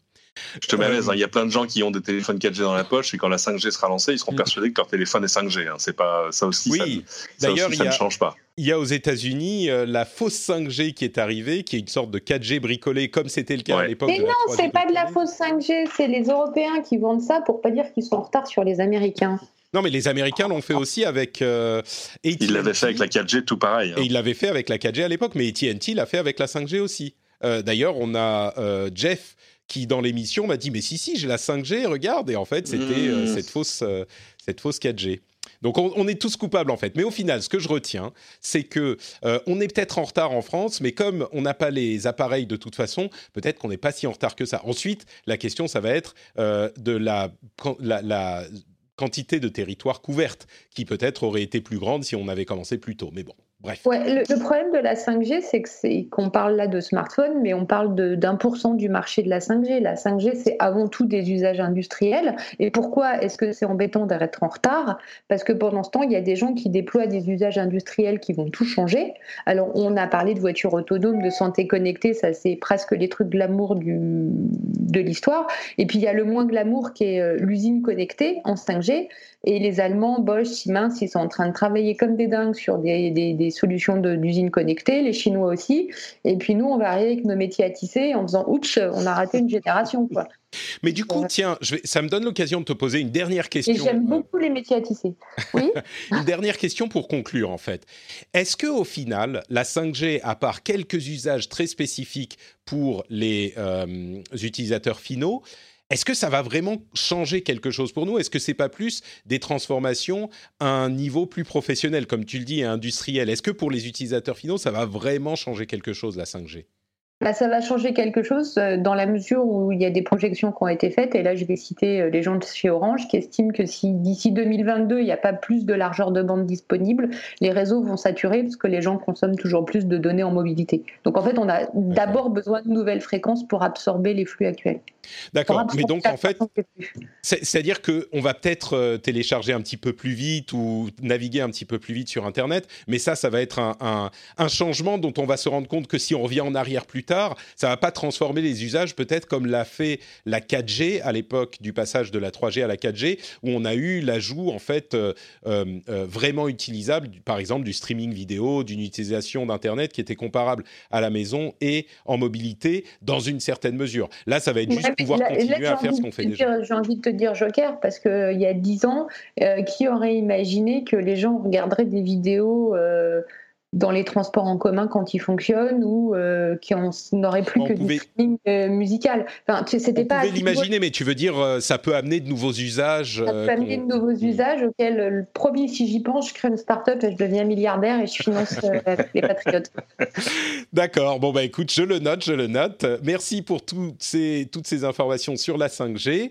Je te mets à l'aise, hein. il y a plein de gens qui ont des téléphones 4G dans la poche et quand la 5G sera lancée, ils seront mm. persuadés que leur téléphone est 5G. Hein. C'est pas ça aussi. Oui, d'ailleurs, ça, ne change pas. Il y a aux États-Unis euh, la fausse 5G qui est arrivée, qui est une sorte de 4G bricolé, comme c'était le cas à l'époque. Mais non, c'est pas de la fausse 5G, c'est les Européens qui vendent ça pour pas dire qu'ils sont en retard sur les Américains. Non, mais les Américains l'ont fait aussi avec. Euh, ils l'avaient fait avec la 4G, tout pareil. Hein. Et ils l'avaient fait avec la 4G à l'époque, mais AT&T l'a fait avec la 5G aussi. Euh, d'ailleurs, on a Jeff qui dans l'émission m'a dit mais si si j'ai la 5G regarde et en fait c'était euh, mmh. cette fausse euh, cette fausse 4G. Donc on, est tous coupables en fait. Mais au final, ce que je retiens, c'est que euh, on est peut-être en retard en France, mais comme on n'a pas les appareils de toute façon, peut-être qu'on n'est pas si en retard que ça. Ensuite, la question, ça va être de la, la, la quantité de territoire couverte, qui peut-être aurait été plus grande si on avait commencé plus tôt. Mais bon, le, problème de la 5G, c'est qu'on parle là de smartphone, mais on parle d'un pour cent du marché de la 5G. La 5G, c'est avant tout des usages industriels. Et pourquoi est-ce que c'est embêtant d'être en retard? Parce que pendant ce temps, il y a des gens qui déploient des usages industriels qui vont tout changer. Alors, on a parlé de voitures autonomes, de santé connectée, ça c'est presque les trucs glamour du, de l'histoire. Et puis il y a le moins glamour qui est euh, l'usine connectée en 5G. Et les Allemands, Bosch, Siemens, ils sont en train de travailler comme des dingues sur des, des, solutions d'usines connectées, les Chinois aussi. Et puis nous, on va arriver avec nos métiers à tisser en faisant ouch, on a raté une génération. Quoi. Mais du coup, tiens, je vais, ça me donne l'occasion de te poser une dernière question. Et j'aime beaucoup les métiers à tisser. Oui. une dernière question pour conclure, en fait. Est-ce que au final, la 5G, à part quelques usages très spécifiques pour les euh, utilisateurs finaux, est-ce que ça va vraiment changer quelque chose pour nous? Est-ce que c'est pas plus des transformations à un niveau plus professionnel, comme tu le dis, et industriel. Est-ce que pour les utilisateurs finaux, ça va vraiment changer quelque chose la 5G bah, ça va changer quelque chose euh, dans la mesure où il y a des projections qui ont été faites. Et là, je vais citer euh, les gens de chez Orange qui estiment que si d'ici 2022, il n'y a pas plus de largeur de bande disponible, les réseaux vont saturer parce que les gens consomment toujours plus de données en mobilité. Donc en fait, on a d'abord besoin de nouvelles fréquences pour absorber les flux actuels. D'accord, mais donc en fait, c'est-à-dire qu'on va peut-être euh, télécharger un petit peu plus vite ou naviguer un petit peu plus vite sur Internet, mais ça, ça va être un, un changement dont on va se rendre compte que si on revient en arrière plus tard, ça va pas transformer les usages peut-être comme l'a fait la 4G à l'époque du passage de la 3G à la 4G, où on a eu l'ajout en fait euh, euh, euh, vraiment utilisable, par exemple du streaming vidéo, d'une utilisation d'internet qui était comparable à la maison et en mobilité dans une certaine mesure. Là, ça va être juste pouvoir continuer à faire ce qu'on fait déjà. J'ai envie de te dire Joker parce qu'il y a dix ans, qui aurait imaginé que les gens regarderaient des vidéos dans les transports en commun quand ils fonctionnent ou euh, qui n'auraient plus que du streaming euh, musical. Enfin, c'était pas. l'imaginer, mais tu veux dire, euh, ça peut amener de nouveaux usages. Ça peut amener de nouveaux hmm. usages auxquels, le premier, si j'y pense, je crée une start-up et je deviens milliardaire et je finance les patriotes. D'accord. Bon bah écoute, je le note, je le note. Merci pour toutes ces toutes ces informations sur la 5G.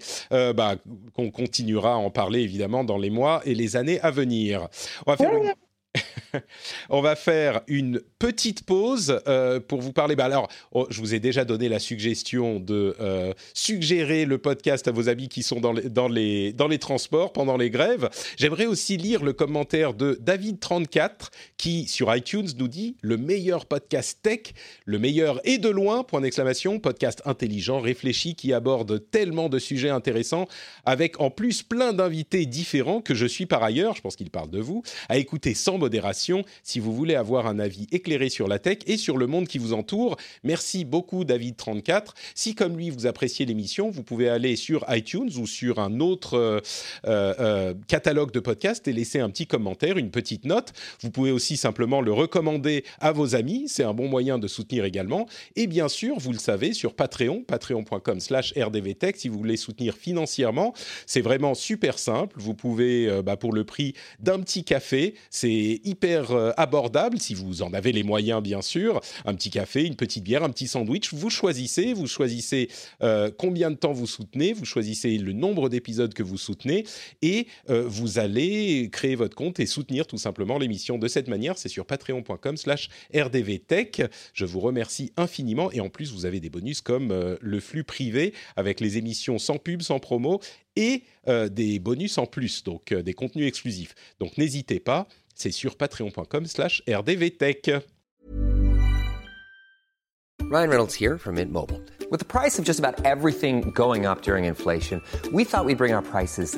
bah, qu'on continuera à en parler évidemment dans les mois et les années à venir. On va faire. Une... on va faire une petite pause euh, pour vous parler. Bah alors, oh, je vous ai déjà donné la suggestion de euh, suggérer le podcast à vos amis qui sont dans les, transports pendant les grèves. J'aimerais aussi lire le commentaire de David34 qui, sur iTunes, nous dit le meilleur podcast tech, le meilleur et de loin, point d'exclamation, podcast intelligent, réfléchi, qui aborde tellement de sujets intéressants, avec en plus plein d'invités différents que je suis par ailleurs, je pense qu'il parle de vous, à écouter sans modération si vous voulez avoir un avis éclairé sur la tech et sur le monde qui vous entoure. Merci beaucoup David34. Si comme lui vous appréciez l'émission, vous pouvez aller sur iTunes ou sur un autre euh, euh, catalogue de podcasts et laisser un petit commentaire, une petite note. Vous pouvez aussi simplement le recommander à vos amis, c'est un bon moyen de soutenir également. Et bien sûr, vous le savez, sur Patreon, patreon.com slash rdvtech, si vous voulez soutenir financièrement, c'est vraiment super simple. Vous pouvez, euh, bah, pour le prix d'un petit café, c'est hyper euh, abordable, si vous en avez les moyens bien sûr, un petit café, une petite bière, un petit sandwich, vous choisissez, vous choisissez euh, combien de temps vous soutenez, vous choisissez le nombre d'épisodes que vous soutenez et vous allez créer votre compte et soutenir tout simplement l'émission de cette manière. C'est sur patreon.com slash rdvtech. Je vous remercie infiniment et en plus vous avez des bonus comme le flux privé avec les émissions sans pub, sans promo et euh, des bonus en plus, donc euh, des contenus exclusifs. Donc n'hésitez pas, c'est sur patreon.com slash rdvtech. Ryan Reynolds here from Mint Mobile. With the price of just about everything going up during inflation, we thought we'd bring our prices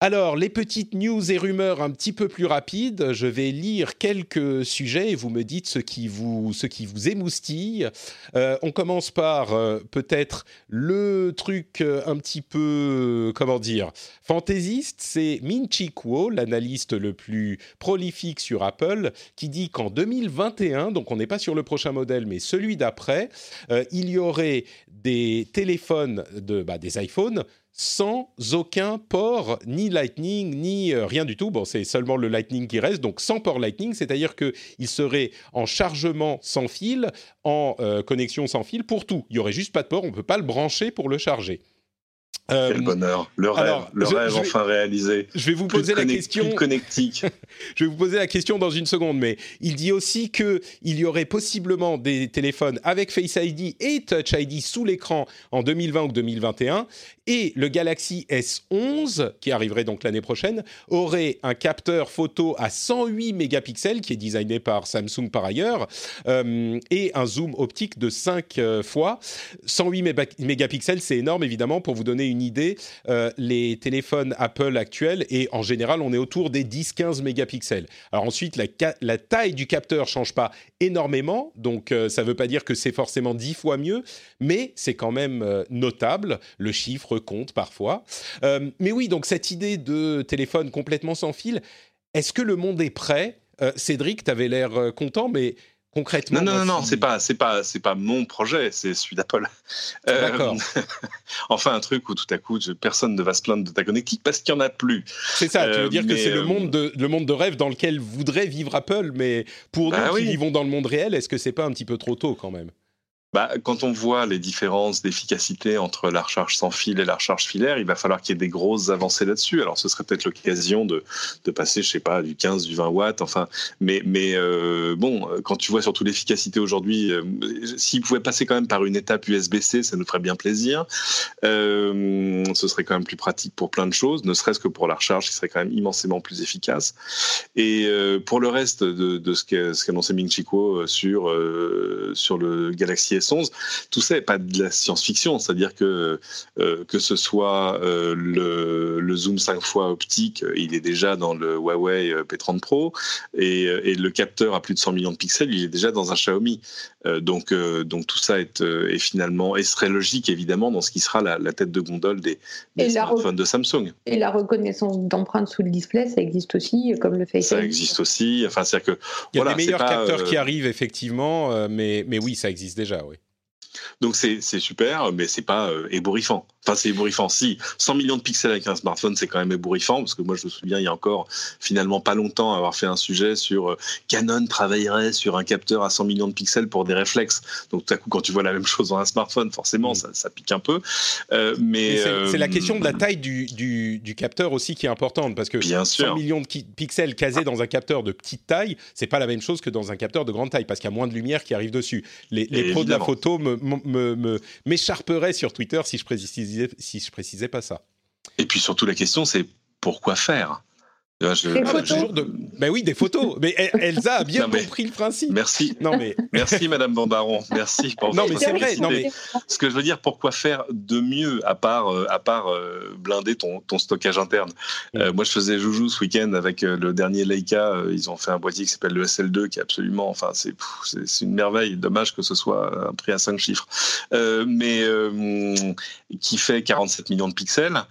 Alors, les petites news et rumeurs un petit peu plus rapides. Je vais lire quelques sujets et vous me dites ce qui vous, ce qui vous émoustille. Euh, on commence par euh, peut-être le truc euh, un petit peu, comment dire, fantaisiste. C'est Min Chi Kuo, l'analyste le plus prolifique sur Apple, qui dit qu'en 2021, donc on n'est pas sur le prochain modèle, mais celui d'après, il y aurait des téléphones, de, bah, des iPhones sans aucun port, ni Lightning, ni euh, rien du tout. Bon, c'est seulement le Lightning qui reste, donc sans port Lightning, c'est-à-dire qu'il serait en chargement sans fil, en euh, connexion sans fil pour tout. Il n'y aurait juste pas de port, on ne peut pas le brancher pour le charger. Euh, Quel bonheur, le rêve, le rêve enfin réalisé. Je vais vous poser la question. Connectique. je vais vous poser la question dans une seconde, mais il dit aussi que il y aurait possiblement des téléphones avec Face ID et Touch ID sous l'écran en 2020 ou 2021, et le Galaxy S11 qui arriverait donc l'année prochaine aurait un capteur photo à 108 mégapixels qui est designé par Samsung par ailleurs euh, et un zoom optique de 5 euh, fois. 108 mégapixels, c'est énorme évidemment pour vous donner une idée, euh, les téléphones Apple actuels, et en général, on est autour des 10-15 mégapixels. Alors ensuite, la, taille du capteur change pas énormément, donc ça ne veut pas dire que c'est forcément 10 fois mieux, mais c'est quand même notable. Le chiffre compte parfois. mais oui, donc cette idée de téléphone complètement sans fil, est-ce que le monde est prêt? Cédric, tu avais l'air content, mais concrètement Non, non, non, c'est pas, c'est pas, c'est pas mon projet, c'est celui d'Apple. Euh, enfin, un truc où tout à coup, personne ne va se plaindre de ta connectique parce qu'il y en a plus. C'est ça. tu veux dire que c'est le euh, monde de, le monde de rêve dans lequel voudrait vivre Apple, mais pour bah nous qui vivons dans le monde réel, est-ce que c'est pas un petit peu trop tôt quand même? Bah, quand on voit les différences d'efficacité entre la recharge sans fil et la recharge filaire, il va falloir qu'il y ait des grosses avancées là-dessus. Alors, ce serait peut-être l'occasion de, passer, je sais pas, du 15, du 20 watts. Enfin, mais, euh, bon, quand tu vois surtout l'efficacité aujourd'hui, euh, s'il pouvait passer quand même par une étape USB-C, ça nous ferait bien plaisir. Euh, ce serait quand même plus pratique pour plein de choses, ne serait-ce que pour la recharge, qui serait quand même immensément plus efficace. Et pour le reste de, ce qu'annonçait Ming Chico sur, sur le Galaxy S11, tout ça n'est pas de la science-fiction, c'est-à-dire que euh, que ce soit euh, le, le, zoom 5 fois optique, il est déjà dans le Huawei euh, P30 Pro, et, et, le capteur à plus de 100 millions de pixels, il est déjà dans un Xiaomi. Donc, donc tout ça est, est, finalement, et serait logique évidemment dans ce qui sera la, la tête de gondole des, des smartphones de Samsung. Et la reconnaissance d'empreintes sous le display, ça existe aussi, comme le Face Ça existe aussi, enfin c'est-à-dire que... Il y a voilà, des meilleurs pas, capteurs qui arrivent effectivement, mais, mais oui, ça existe déjà, oui. Donc c'est super, mais c'est pas euh, ébouriffant. Enfin, c'est ébouriffant. Si 100 millions de pixels avec un smartphone, c'est quand même ébouriffant, parce que moi je me souviens il y a encore finalement pas longtemps avoir fait un sujet sur euh, Canon travaillerait sur un capteur à 100 millions de pixels pour des réflexes. Donc tout à coup, quand tu vois la même chose dans un smartphone, forcément ça, ça pique un peu. Euh, mais, c'est euh, la question de la taille du, du, du, capteur aussi qui est importante, parce que bien 100 sûr. millions de pixels casés dans un capteur de petite taille, c'est pas la même chose que dans un capteur de grande taille, parce qu'il y a moins de lumière qui arrive dessus. Les, les pros de la photo me, me, m'écharperait sur Twitter si je précisais, si je précisais pas ça. Et puis surtout la question c'est pourquoi faire? Je... ah, toujours de... Ben oui, des photos. Mais Elsa a bien non, mais... compris le principe. Merci. Non mais merci Madame Bambaron. Merci. Pour non mais c'est vrai. Non mais ce que je veux dire, pourquoi faire de mieux à part euh, à part euh, blinder ton, ton stockage interne? Mm. Euh, moi, je faisais joujou ce week-end avec euh, le dernier Leica. Ils ont fait un boîtier qui s'appelle le SL2, qui est absolument, enfin, c'est c'est une merveille. Dommage que ce soit un prix à 5 chiffres, mais qui fait 47 millions de pixels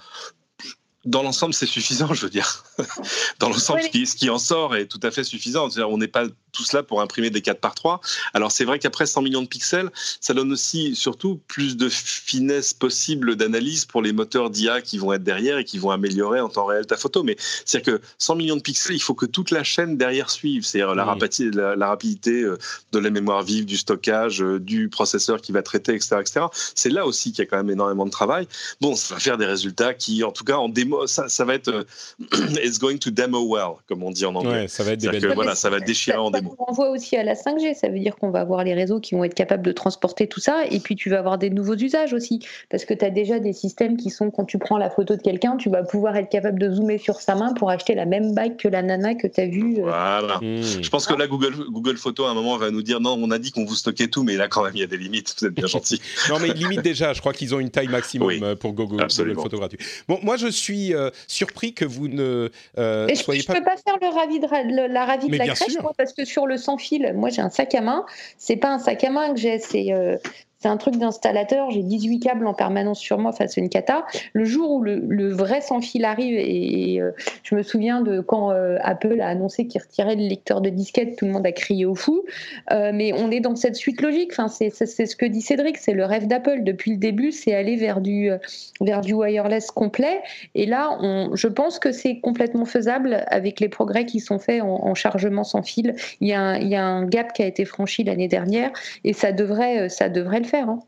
dans l'ensemble, c'est suffisant, je veux dire. dans l'ensemble, oui. ce, ce, qui en sort est tout à fait suffisant. on n'est pas tous là pour imprimer des 4 par 3. Alors, c'est vrai qu'après 100 millions de pixels, ça donne aussi, surtout, plus de finesse possible d'analyse pour les moteurs d'IA qui vont être derrière et qui vont améliorer en temps réel ta photo. Mais c'est-à-dire que 100 millions de pixels, il faut que toute la chaîne derrière suive. C'est-à-dire oui. la, rapidité, la, la, rapidité de la mémoire vive, du stockage, du processeur qui va traiter, etc. etc. C'est là aussi qu'il y a quand même énormément de travail. Bon, ça va faire des résultats qui, en tout cas, en démo, ça, ça va être euh, it's going to demo well, comme on dit en anglais. Ouais, ça va être des que, voilà, ça va déchirer en démo. On voit aussi à la 5G, ça veut dire qu'on va avoir les réseaux qui vont être capables de transporter tout ça, et puis tu vas avoir des nouveaux usages aussi, parce que tu as déjà des systèmes qui sont, quand tu prends la photo de quelqu'un, tu vas pouvoir être capable de zoomer sur sa main pour acheter la même bague que la nana que tu as vue. Euh... Voilà. Mmh. Je pense que là, Google, Google Photo, à un moment, va nous dire non, on a dit qu'on vous stockait tout, mais là, quand même, il y a des limites, vous êtes bien gentil. non, mais limite déjà, je crois qu'ils ont une taille maximum oui, pour Google, Google Photo gratuit. Bon, moi, je suis euh, surpris que vous ne euh, soyez je pas. Je peux pas faire le ravi de, le, la Mais de la crèche, moi, parce que sur le sans fil, moi j'ai un sac à main. C'est pas un sac à main que j'ai, c'est euh, c'est un truc d'installateur, j'ai 18 câbles en permanence sur moi face à une cata. Le jour où le, vrai sans fil arrive, et, euh, je me souviens de quand euh, Apple a annoncé qu'il retirait le lecteur de disquette, tout le monde a crié au fou. Euh, mais on est dans cette suite logique. Enfin, c'est ce que dit Cédric, c'est le rêve d'Apple depuis le début, c'est aller vers du, vers du wireless complet. Et là, je pense que c'est complètement faisable avec les progrès qui sont faits en, en chargement sans fil. Il y, a un, gap qui a été franchi l'année dernière et ça devrait, ça devrait faire. Hein.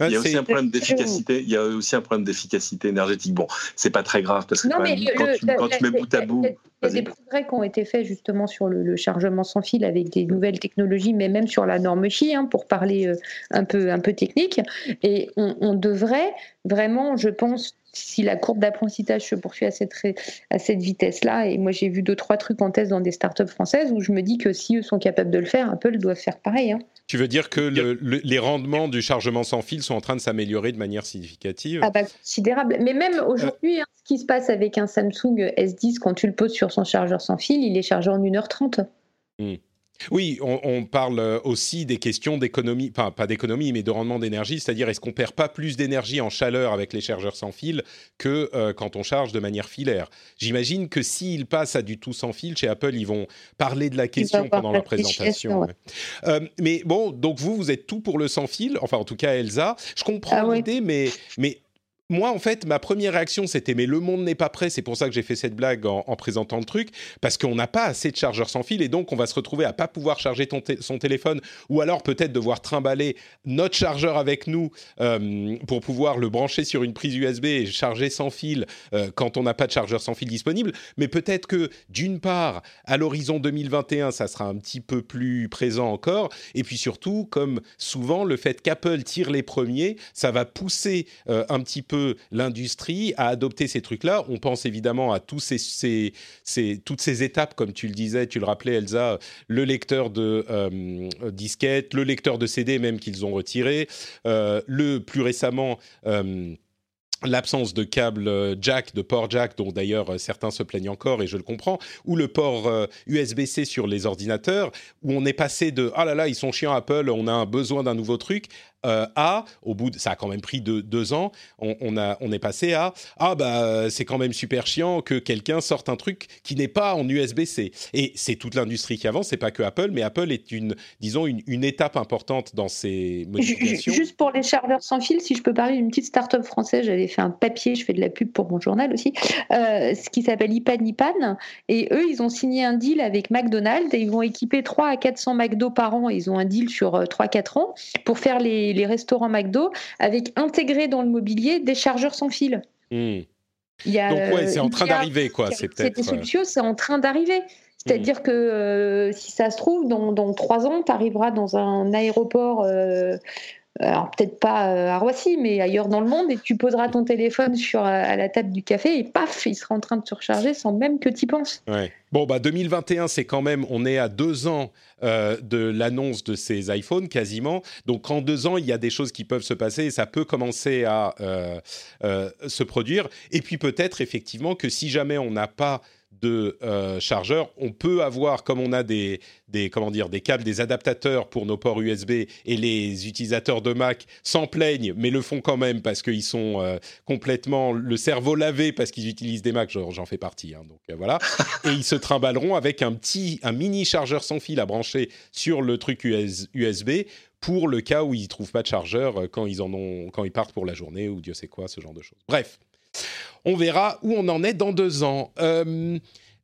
Il y a aussi un problème d'efficacité. Il y a aussi un problème d'efficacité énergétique. Bon, c'est pas très grave parce que non, quand, même, le, quand, tu, le, quand tu, mets bout à bout. Il y a des progrès qui ont été faits justement sur le, le, chargement sans fil avec des nouvelles technologies, mais même sur la norme Qi, hein, pour parler euh, un peu un peu technique. Et on, on devrait vraiment, je pense, si la courbe d'apprentissage se poursuit à cette, à cette vitesse-là, et moi j'ai vu deux, trois trucs en test dans des startups françaises où je me dis que si eux sont capables de le faire, Apple doit faire pareil. Hein. Tu veux dire que le, le, les rendements du chargement sans fil sont en train de s'améliorer de manière significative? Ah bah considérable. Mais même aujourd'hui, euh... hein, ce qui se passe avec un Samsung S10, quand tu le poses sur son chargeur sans fil, il est chargé en 1h30. Mmh. Oui, on, on, parle aussi des questions d'économie, enfin pas d'économie, mais de rendement d'énergie, c'est-à-dire est-ce qu'on perd pas plus d'énergie en chaleur avec les chargeurs sans fil que euh, quand on charge de manière filaire? J'imagine que s'ils passent à du tout sans fil chez Apple, ils vont parler de la question pendant la présentation. Ouais. Euh, mais bon, donc vous, vous êtes tout pour le sans fil, enfin en tout cas Elsa. Je comprends ah, l'idée, mais moi, en fait, ma première réaction, c'était mais le monde n'est pas prêt. C'est pour ça que j'ai fait cette blague en, présentant le truc, parce qu'on n'a pas assez de chargeurs sans fil et donc on va se retrouver à pas pouvoir charger son téléphone, ou alors peut-être devoir trimballer notre chargeur avec nous euh, pour pouvoir le brancher sur une prise USB et charger sans fil euh, quand on n'a pas de chargeur sans fil disponible. Mais peut-être que d'une part, à l'horizon 2021, ça sera un petit peu plus présent encore, et puis surtout, comme souvent, le fait qu'Apple tire les premiers, ça va pousser euh, un petit peu l'industrie à adopter ces trucs-là. On pense évidemment à tous ces, toutes ces étapes, comme tu le disais, tu le rappelais, Elsa, le lecteur de euh, disquette, le lecteur de CD même qu'ils ont retiré, euh, le plus récemment. Euh, l'absence de câble jack, de port jack, dont d'ailleurs certains se plaignent encore et je le comprends, ou le port USB-C sur les ordinateurs, où on est passé de ah là là ils sont chiants Apple, on a un besoin d'un nouveau truc, euh, à, au bout de, ça a quand même pris deux, ans, on, a, on est passé à, ah bah c'est quand même super chiant que quelqu'un sorte un truc qui n'est pas en USB-C. Et c'est toute l'industrie qui avance, c'est pas que Apple, mais Apple est une, disons, une, étape importante dans ces modifications. Juste pour les chargeurs sans fil, si je peux parler d'une petite start-up française, j'avais fait un papier, je fais de la pub pour mon journal aussi, euh, ce qui s'appelle Ipan Ipan, et eux, ils ont signé un deal avec McDonald's et ils vont équiper 3 à 400 McDo par an, ils ont un deal sur 3-4 euh, ans pour faire les les restaurants McDo avec intégré dans le mobilier des chargeurs sans fil. Hmm. Il y a, Donc ouais, c'est en train d'arriver quoi. C'est peut-être. Euh, c'est en train d'arriver. C'est-à-dire hmm. que euh, si ça se trouve, dans, trois ans, tu arriveras dans un aéroport euh, alors peut-être pas euh, à Roissy, mais ailleurs dans le monde, et tu poseras ton téléphone sur, euh, à la table du café et paf, il sera en train de se recharger sans même que tu y penses. Ouais. Bon, bah 2021, c'est quand même, on est à deux ans euh, de l'annonce de ces iPhones quasiment. Donc en deux ans, il y a des choses qui peuvent se passer et ça peut commencer à se produire. Et puis peut-être effectivement que si jamais on n'a pas de euh, chargeurs. On peut avoir, comme on a des, des, comment dire, des câbles, des adaptateurs pour nos ports USB, et les utilisateurs de Mac s'en plaignent, mais le font quand même parce qu'ils sont euh, complètement le cerveau lavé parce qu'ils utilisent des Macs. J'en fais partie, hein, donc euh, voilà. et ils se trimballeront avec un petit, un mini chargeur sans fil à brancher sur le truc USB pour le cas où ils trouvent pas de chargeur quand ils en ont, quand ils partent pour la journée ou Dieu sait quoi, ce genre de choses. Bref. On verra où on en est dans deux ans. Euh,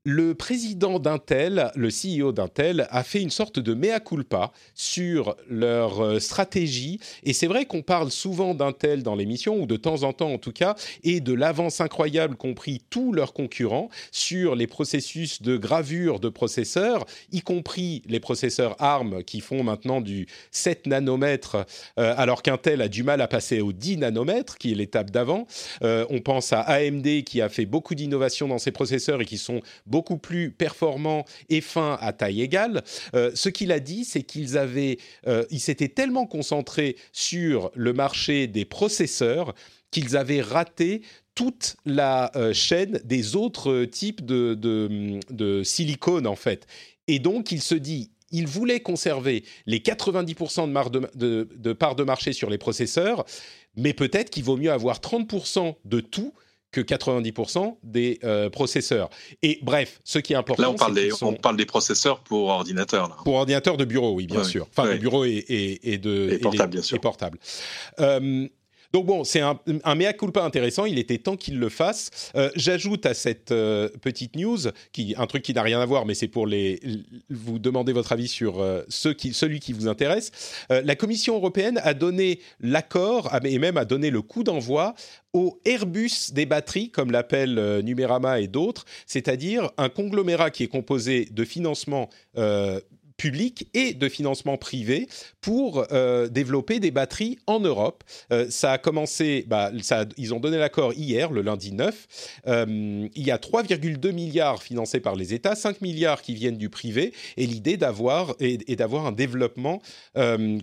le président d'Intel, le CEO d'Intel, a fait une sorte de mea culpa sur leur euh, stratégie. Et c'est vrai qu'on parle souvent d'Intel dans l'émission, ou de temps en temps en tout cas, et de l'avance incroyable qu'ont pris tous leurs concurrents sur les processus de gravure de processeurs, y compris les processeurs ARM qui font maintenant du 7 nanomètres, euh, alors qu'Intel a du mal à passer au 10 nanomètres, qui est l'étape d'avant. Euh, on pense à AMD qui a fait beaucoup d'innovations dans ses processeurs et qui sont beaucoup plus performant et fin à taille égale. Euh, ce qu'il a dit, c'est qu'ils avaient, euh, ils s'étaient tellement concentrés sur le marché des processeurs qu'ils avaient raté toute la euh, chaîne des autres types de, de, silicone en fait. Et donc il se dit, il voulait conserver les 90% de, de, de part de marché sur les processeurs, mais peut-être qu'il vaut mieux avoir 30% de tout que 90% des euh, processeurs. Et bref, ce qui est important, là on parle, des, on parle des processeurs pour ordinateur. Là. Pour ordinateur de bureau, oui, bien sûr. Enfin, de bureau et, et, de et portable, bien sûr. Et portable. Euh, donc bon, c'est un, mea culpa intéressant. Il était temps qu'il le fasse. Euh, j'ajoute à cette euh, petite news, qui, un truc qui n'a rien à voir, mais c'est pour vous demander votre avis sur euh, celui qui vous intéresse. la Commission européenne a donné l'accord et même a donné le coup d'envoi au Airbus des batteries, comme l'appelle Numérama et d'autres, c'est-à-dire un conglomérat qui est composé de financements public et de financement privé pour euh, développer des batteries en Europe. Euh, ça a commencé, bah, ils ont donné l'accord hier, le lundi 9. Euh, il y a 3,2 milliards financés par les États, 5 milliards qui viennent du privé, et l'idée d'avoir est, d'avoir un développement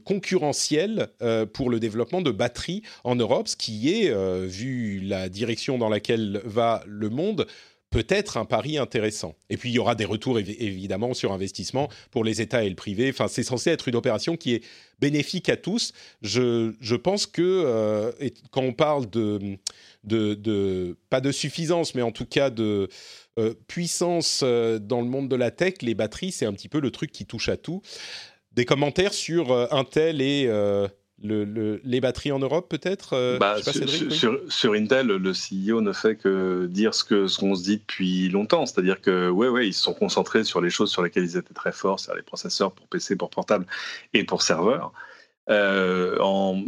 concurrentiel pour le développement de batteries en Europe, ce qui est, vu la direction dans laquelle va le monde, peut-être un pari intéressant. Et puis il y aura des retours évidemment sur investissement pour les États et le privé. Enfin, c'est censé être une opération qui est bénéfique à tous. Je, je pense que euh, quand on parle de, de, pas de suffisance, mais en tout cas de euh, puissance euh, dans le monde de la tech, les batteries, c'est un petit peu le truc qui touche à tout. Des commentaires sur Intel et le, les batteries en Europe, peut-être euh, bah, sur, Intel, le CEO ne fait que dire ce qu'on ce qu'on se dit depuis longtemps. C'est-à-dire que, ouais, ouais, ils se sont concentrés sur les choses sur lesquelles ils étaient très forts, c'est-à-dire les processeurs pour PC, pour portable et pour serveur. Euh, en,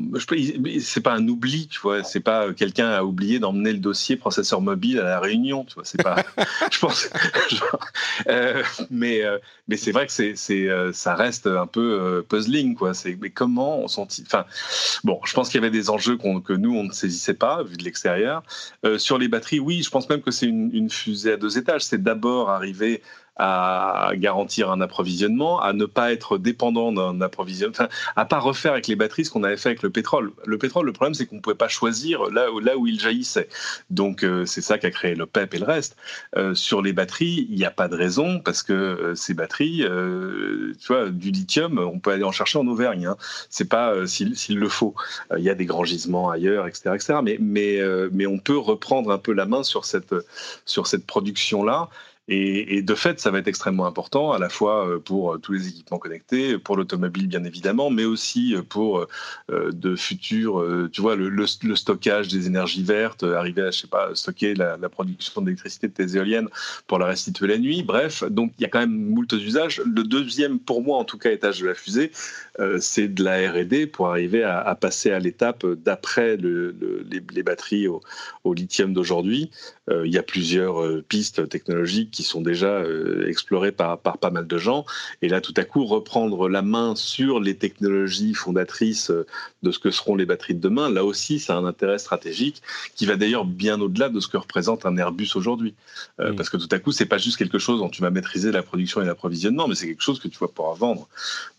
c'est pas un oubli, tu vois. C'est pas quelqu'un a oublié d'emmener le dossier processeur mobile à la réunion, tu vois. C'est pas, je pense. euh, mais euh, mais c'est vrai que c'est c'est euh, ça reste un peu euh, puzzling, quoi. C'est mais comment on s'en Enfin, bon, je pense qu'il y avait des enjeux que nous on ne saisissait pas vu de l'extérieur. sur les batteries, oui, je pense même que c'est une, une fusée à deux étages. C'est d'abord arriver à garantir un approvisionnement, à ne pas être dépendant d'un approvisionnement, à pas refaire avec les batteries ce qu'on avait fait avec le pétrole. Le pétrole, le problème, c'est qu'on ne pouvait pas choisir là où, là il jaillissait. Donc, euh, c'est ça qui a créé le PEP et le reste. Euh, sur les batteries, il n'y a pas de raison parce que euh, ces batteries, tu vois, du lithium, on peut aller en chercher en Auvergne. Hein. C'est pas s'il le faut. Il y a des grands gisements ailleurs, etc., etc. Mais, on peut reprendre un peu la main sur cette, sur cette production-là et, de fait, ça va être extrêmement important, à la fois euh, pour euh, tous les équipements connectés, pour l'automobile bien évidemment, mais aussi euh, pour de futurs, tu vois, le, stockage des énergies vertes, arriver à, je sais pas, stocker la, production d'électricité de tes éoliennes pour la restituer la nuit. Bref, donc il y a quand même moult usages. Le deuxième, pour moi en tout cas, étage de la fusée, c'est de la R&D pour arriver à, passer à l'étape d'après les, batteries au lithium d'aujourd'hui. il y a plusieurs pistes technologiques qui sont déjà euh, explorés par, par pas mal de gens. Et là, tout à coup, reprendre la main sur les technologies fondatrices euh, de ce que seront les batteries de demain, là aussi, ça a un intérêt stratégique qui va d'ailleurs bien au-delà de ce que représente un Airbus aujourd'hui. Euh, parce que tout à coup, c'est pas juste quelque chose dont tu vas maîtriser la production et l'approvisionnement, mais c'est quelque chose que tu vas pouvoir vendre.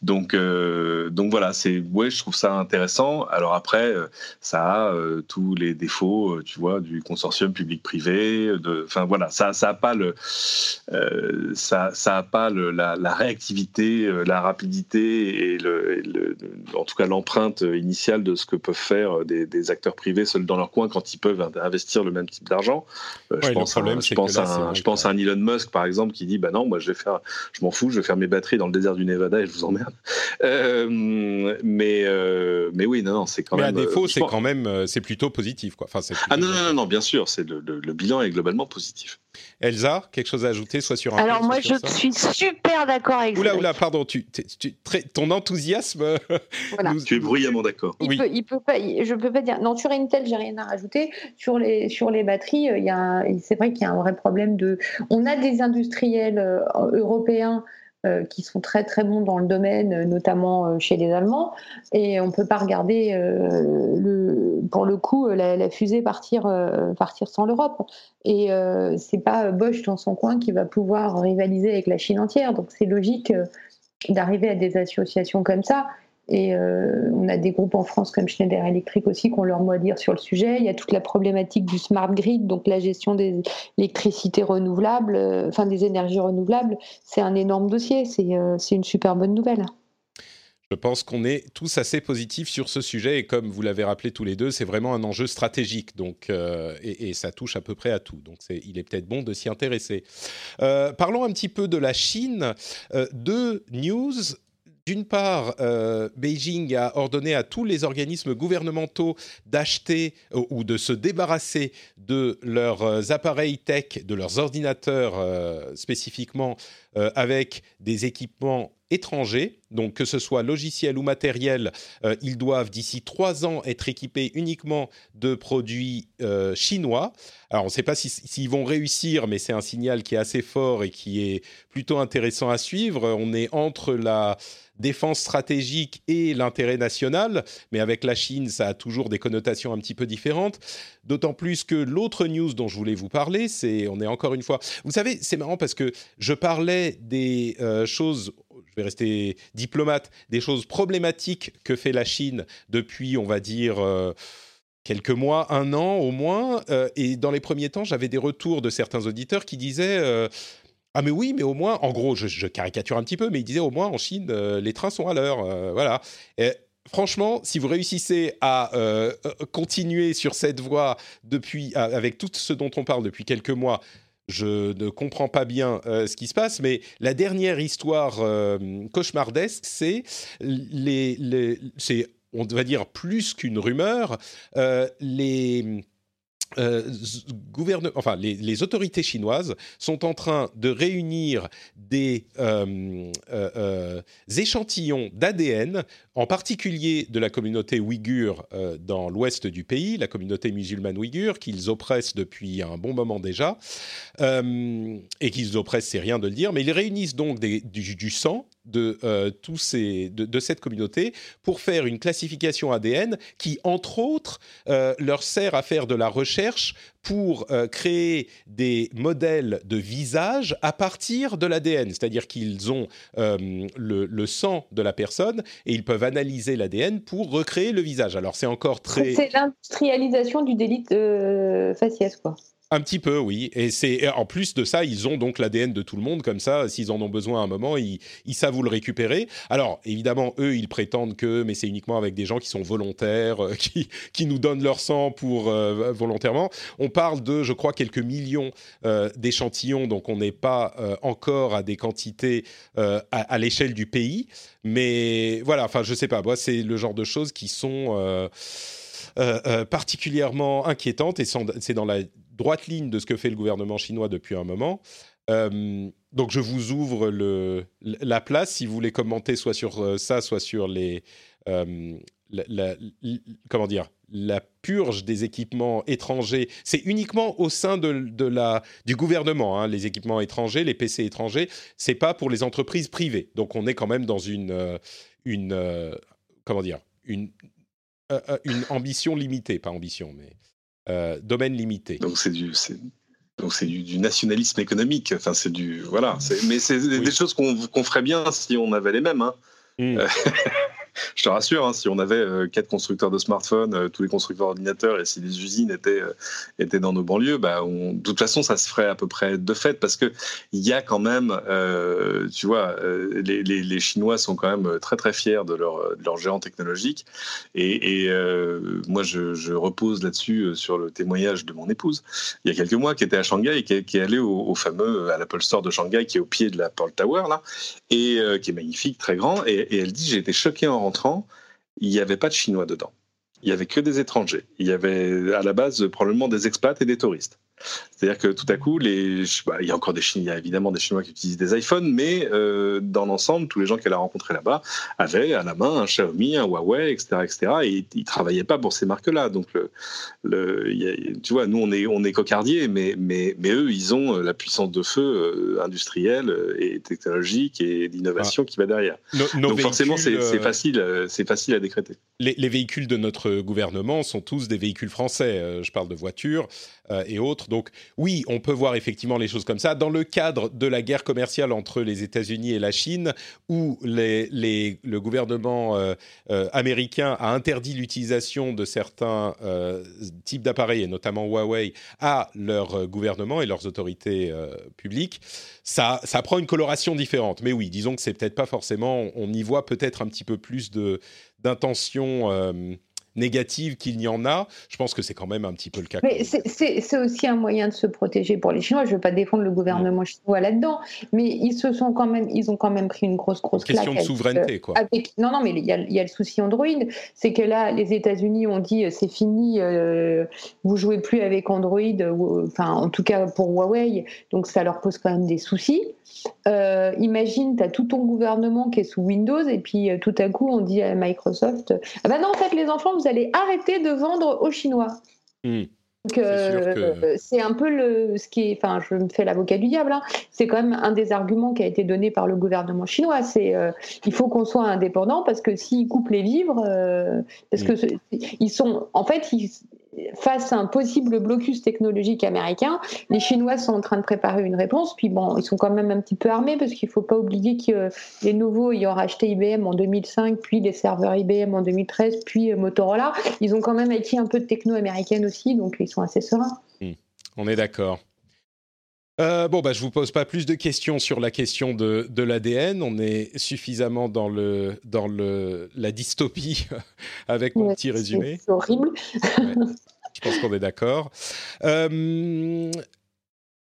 Donc, donc voilà, c'est ouais, je trouve ça intéressant. Alors après, ça a tous les défauts, tu vois, du consortium public-privé. Enfin voilà, ça, ça a pas le, euh, ça n'a pas la, réactivité, euh, la rapidité et, le, en tout cas l'empreinte initiale de ce que peuvent faire des, acteurs privés seuls dans leur coin quand ils peuvent investir le même type d'argent. Euh, je, pense à, je, pense à, je pense à un Elon Musk par exemple qui dit bah non moi je vais faire je m'en fous je vais faire mes batteries dans le désert du Nevada et je vous emmerde. mais mais oui non, non c'est quand même. Mais à défaut c'est quand même c'est plutôt positif quoi. Enfin, ah non, non, non bien sûr c'est le, le bilan est globalement positif. Elsa, quelque chose à ajouter, soit sur un. Alors moi, je suis super d'accord avec. Oula, oula, pardon, tu, tu, ton enthousiasme. Voilà. Tu es bruyamment d'accord. Il oui. Peut, il peut pas, je peux pas dire. Non, sur Intel, j'ai rien à rajouter. Sur les sur les batteries, euh, il y a, c'est vrai qu'il y a un vrai problème de. On a des industriels euh, européens euh, qui sont très très bons dans le domaine, euh, notamment euh, chez les Allemands. Et on ne peut pas regarder, pour le coup, la, fusée partir, partir sans l'Europe. Et c'est pas Bosch dans son coin qui va pouvoir rivaliser avec la Chine entière. Donc c'est logique d'arriver à des associations comme ça. Et euh, on a des groupes en France comme Schneider Electric aussi qui ont leur mot à dire sur le sujet. Il y a toute la problématique du smart grid, donc la gestion des électricités renouvelables, euh, enfin des énergies renouvelables. C'est un énorme dossier. Euh, c'est une super bonne nouvelle. Je pense qu'on est tous assez positifs sur ce sujet et comme vous l'avez rappelé tous les deux, c'est vraiment un enjeu stratégique donc et, et, ça touche à peu près à tout. Donc il est peut-être bon de s'y intéresser. parlons un petit peu de la Chine. deux news d'une part, euh, Beijing a ordonné à tous les organismes gouvernementaux d'acheter euh, ou de se débarrasser de leurs euh, appareils tech, de leurs ordinateurs spécifiquement, avec des équipements étrangers. Donc que ce soit logiciel ou matériel, ils doivent d'ici trois ans être équipés uniquement de produits chinois. Alors on ne sait pas s'ils vont réussir, mais c'est un signal qui est assez fort et qui est plutôt intéressant à suivre. On est entre la défense stratégique et l'intérêt national, mais avec la Chine, ça a toujours des connotations un petit peu différentes. D'autant plus que l'autre news dont je voulais vous parler, c'est, on est encore une fois, vous savez, c'est marrant parce que je parlais des euh, choses, je vais rester diplomate, des choses problématiques que fait la Chine depuis, on va dire. Euh, quelques mois, un an au moins. Euh, et dans les premiers temps, j'avais des retours de certains auditeurs qui disaient ah mais oui, mais au moins, en gros, je, caricature un petit peu, mais il disait au moins en Chine, euh, les trains sont à l'heure, euh, voilà. Franchement, si vous réussissez à euh, continuer sur cette voie depuis, avec tout ce dont on parle depuis quelques mois, je ne comprends pas bien ce qui se passe, mais la dernière histoire cauchemardesque, c'est on va dire plus qu'une rumeur, les euh, enfin, les, autorités chinoises sont en train de réunir des euh, euh, échantillons d'ADN, en particulier de la communauté ouïghure dans l'ouest du pays, la communauté musulmane ouïghure, qu'ils oppressent depuis un bon moment déjà, et qu'ils oppressent, c'est rien de le dire, mais ils réunissent donc du, du sang de, euh, tous ces, de, cette communauté pour faire une classification ADN qui, entre autres, euh, leur sert à faire de la recherche pour euh, créer des modèles de visage à partir de l'ADN. C'est-à-dire qu'ils ont le, sang de la personne et ils peuvent analyser l'ADN pour recréer le visage. Alors c'est encore très... C'est l'industrialisation du délit de faciès, quoi. Un petit peu, oui. Et c'est en plus de ça, ils ont donc l'ADN de tout le monde, comme ça, s'ils en ont besoin à un moment, ils, savent où le récupérer. Alors, évidemment, eux, ils prétendent que, mais c'est uniquement avec des gens qui sont volontaires, euh, qui, nous donnent leur sang pour euh, volontairement. On parle de, je crois, quelques millions euh, d'échantillons, donc on n'est pas encore à des quantités à, l'échelle du pays. Mais voilà, enfin, je sais pas, moi, c'est le genre de choses qui sont particulièrement inquiétantes et c'est dans la droite ligne de ce que fait le gouvernement chinois depuis un moment. Euh, donc je vous ouvre la place si vous voulez commenter soit sur euh, ça, soit sur les euh, la, comment dire la purge des équipements étrangers. C'est uniquement au sein de, du gouvernement hein, les équipements étrangers, les PC étrangers. C'est pas pour les entreprises privées. Donc on est quand même dans une comment dire une ambition limitée, pas ambition, mais domaine limité. Donc c'est du, donc c'est du, nationalisme économique. Enfin c'est du voilà. Mais c'est des choses qu'on ferait bien si on avait les mêmes. Hein. Hmm. Je te rassure, hein, si on avait euh, quatre constructeurs de smartphones, euh, tous les constructeurs d'ordinateurs, et si les usines étaient, euh, étaient dans nos banlieues, bah, de toute façon, ça se ferait à peu près de fait, parce qu'il y a quand même, tu vois, les, Chinois sont quand même très très fiers de leur, de leur géant technologique, et, moi je, repose là-dessus sur le témoignage de mon épouse, il y a quelques mois, qui était à Shanghai et qui, est, allée au, fameux, à l'Apple Store de Shanghai, qui est au pied de la Pearl Tower, là, et qui est magnifique, très grand, et, elle dit, j'ai été choqué en il n'y avait pas de Chinois dedans. Il n'y avait que des étrangers. Il y avait à la base probablement des expats et des touristes. C'est-à-dire que tout à coup, les, bah, il y a encore des Chinois, il y a évidemment des Chinois qui utilisent des iPhones, mais euh, dans l'ensemble, tous les gens qu'elle a rencontrés là-bas avaient à la main un Xiaomi, un Huawei, etc., etc. Et ils travaillaient pas pour ces marques-là. Donc, le, tu vois, nous on est on est cocardiers, mais mais mais eux, ils ont euh, la puissance de feu euh, industrielle et technologique et d'innovation qui va derrière. Donc forcément, c'est facile, c'est facile à décréter. Les, les, véhicules de notre gouvernement sont tous des véhicules français. je parle de voitures. Euh, et autres. Donc oui, on peut voir effectivement les choses comme ça. Dans le cadre de la guerre commerciale entre les États-Unis et la Chine, où le gouvernement euh, euh, américain a interdit l'utilisation de certains types d'appareils, et notamment Huawei, à leur gouvernement et leurs autorités publiques, ça, ça prend une coloration différente. Mais oui, disons que c'est peut-être pas forcément, on y voit peut-être un petit peu plus de d'intention négative qu'il n'y en a, je pense que c'est quand même un petit peu le cas. Mais c'est aussi un moyen de se protéger pour les Chinois. Je ne veux pas défendre le gouvernement chinois là-dedans, mais ils se sont quand même, ils ont quand même pris une grosse grosse Question de souveraineté, quoi. non, non, mais il y, a, le souci Android, c'est que là, les États-Unis ont dit euh, c'est fini, euh, vous jouez plus avec Android, enfin en tout cas pour Huawei, donc ça leur pose quand même des soucis. Euh, imagine, tu as tout ton gouvernement qui est sous Windows et puis tout à coup on dit à Microsoft, ah ben non en fait les enfants vous allez arrêter de vendre aux Chinois. Hmm. Euh, c'est un peu le, ce qui est, enfin, je me fais l'avocat du diable. Hein. C'est quand même un des arguments qui a été donné par le gouvernement chinois. C'est euh, il faut qu'on soit indépendant parce que s'ils coupent les vivres, euh, parce hmm. que ils sont, en fait, ils, face à un possible blocus technologique américain, les Chinois sont en train de préparer une réponse. Puis bon, ils sont quand même un petit peu armés parce qu'il ne faut pas oublier que les nouveaux ayant racheté IBM en 2005, puis les serveurs IBM en 2013, puis euh, Motorola, ils ont quand même acquis un peu de techno américaine aussi, donc ils sont assez sereins. Hmm. On est d'accord. Euh, bon, bah, je vous pose pas plus de questions sur la question de, de l'ADN. On est suffisamment dans, le, dans le, la dystopie avec mon petit résumé. C'est horrible. je pense qu'on est d'accord. Euh,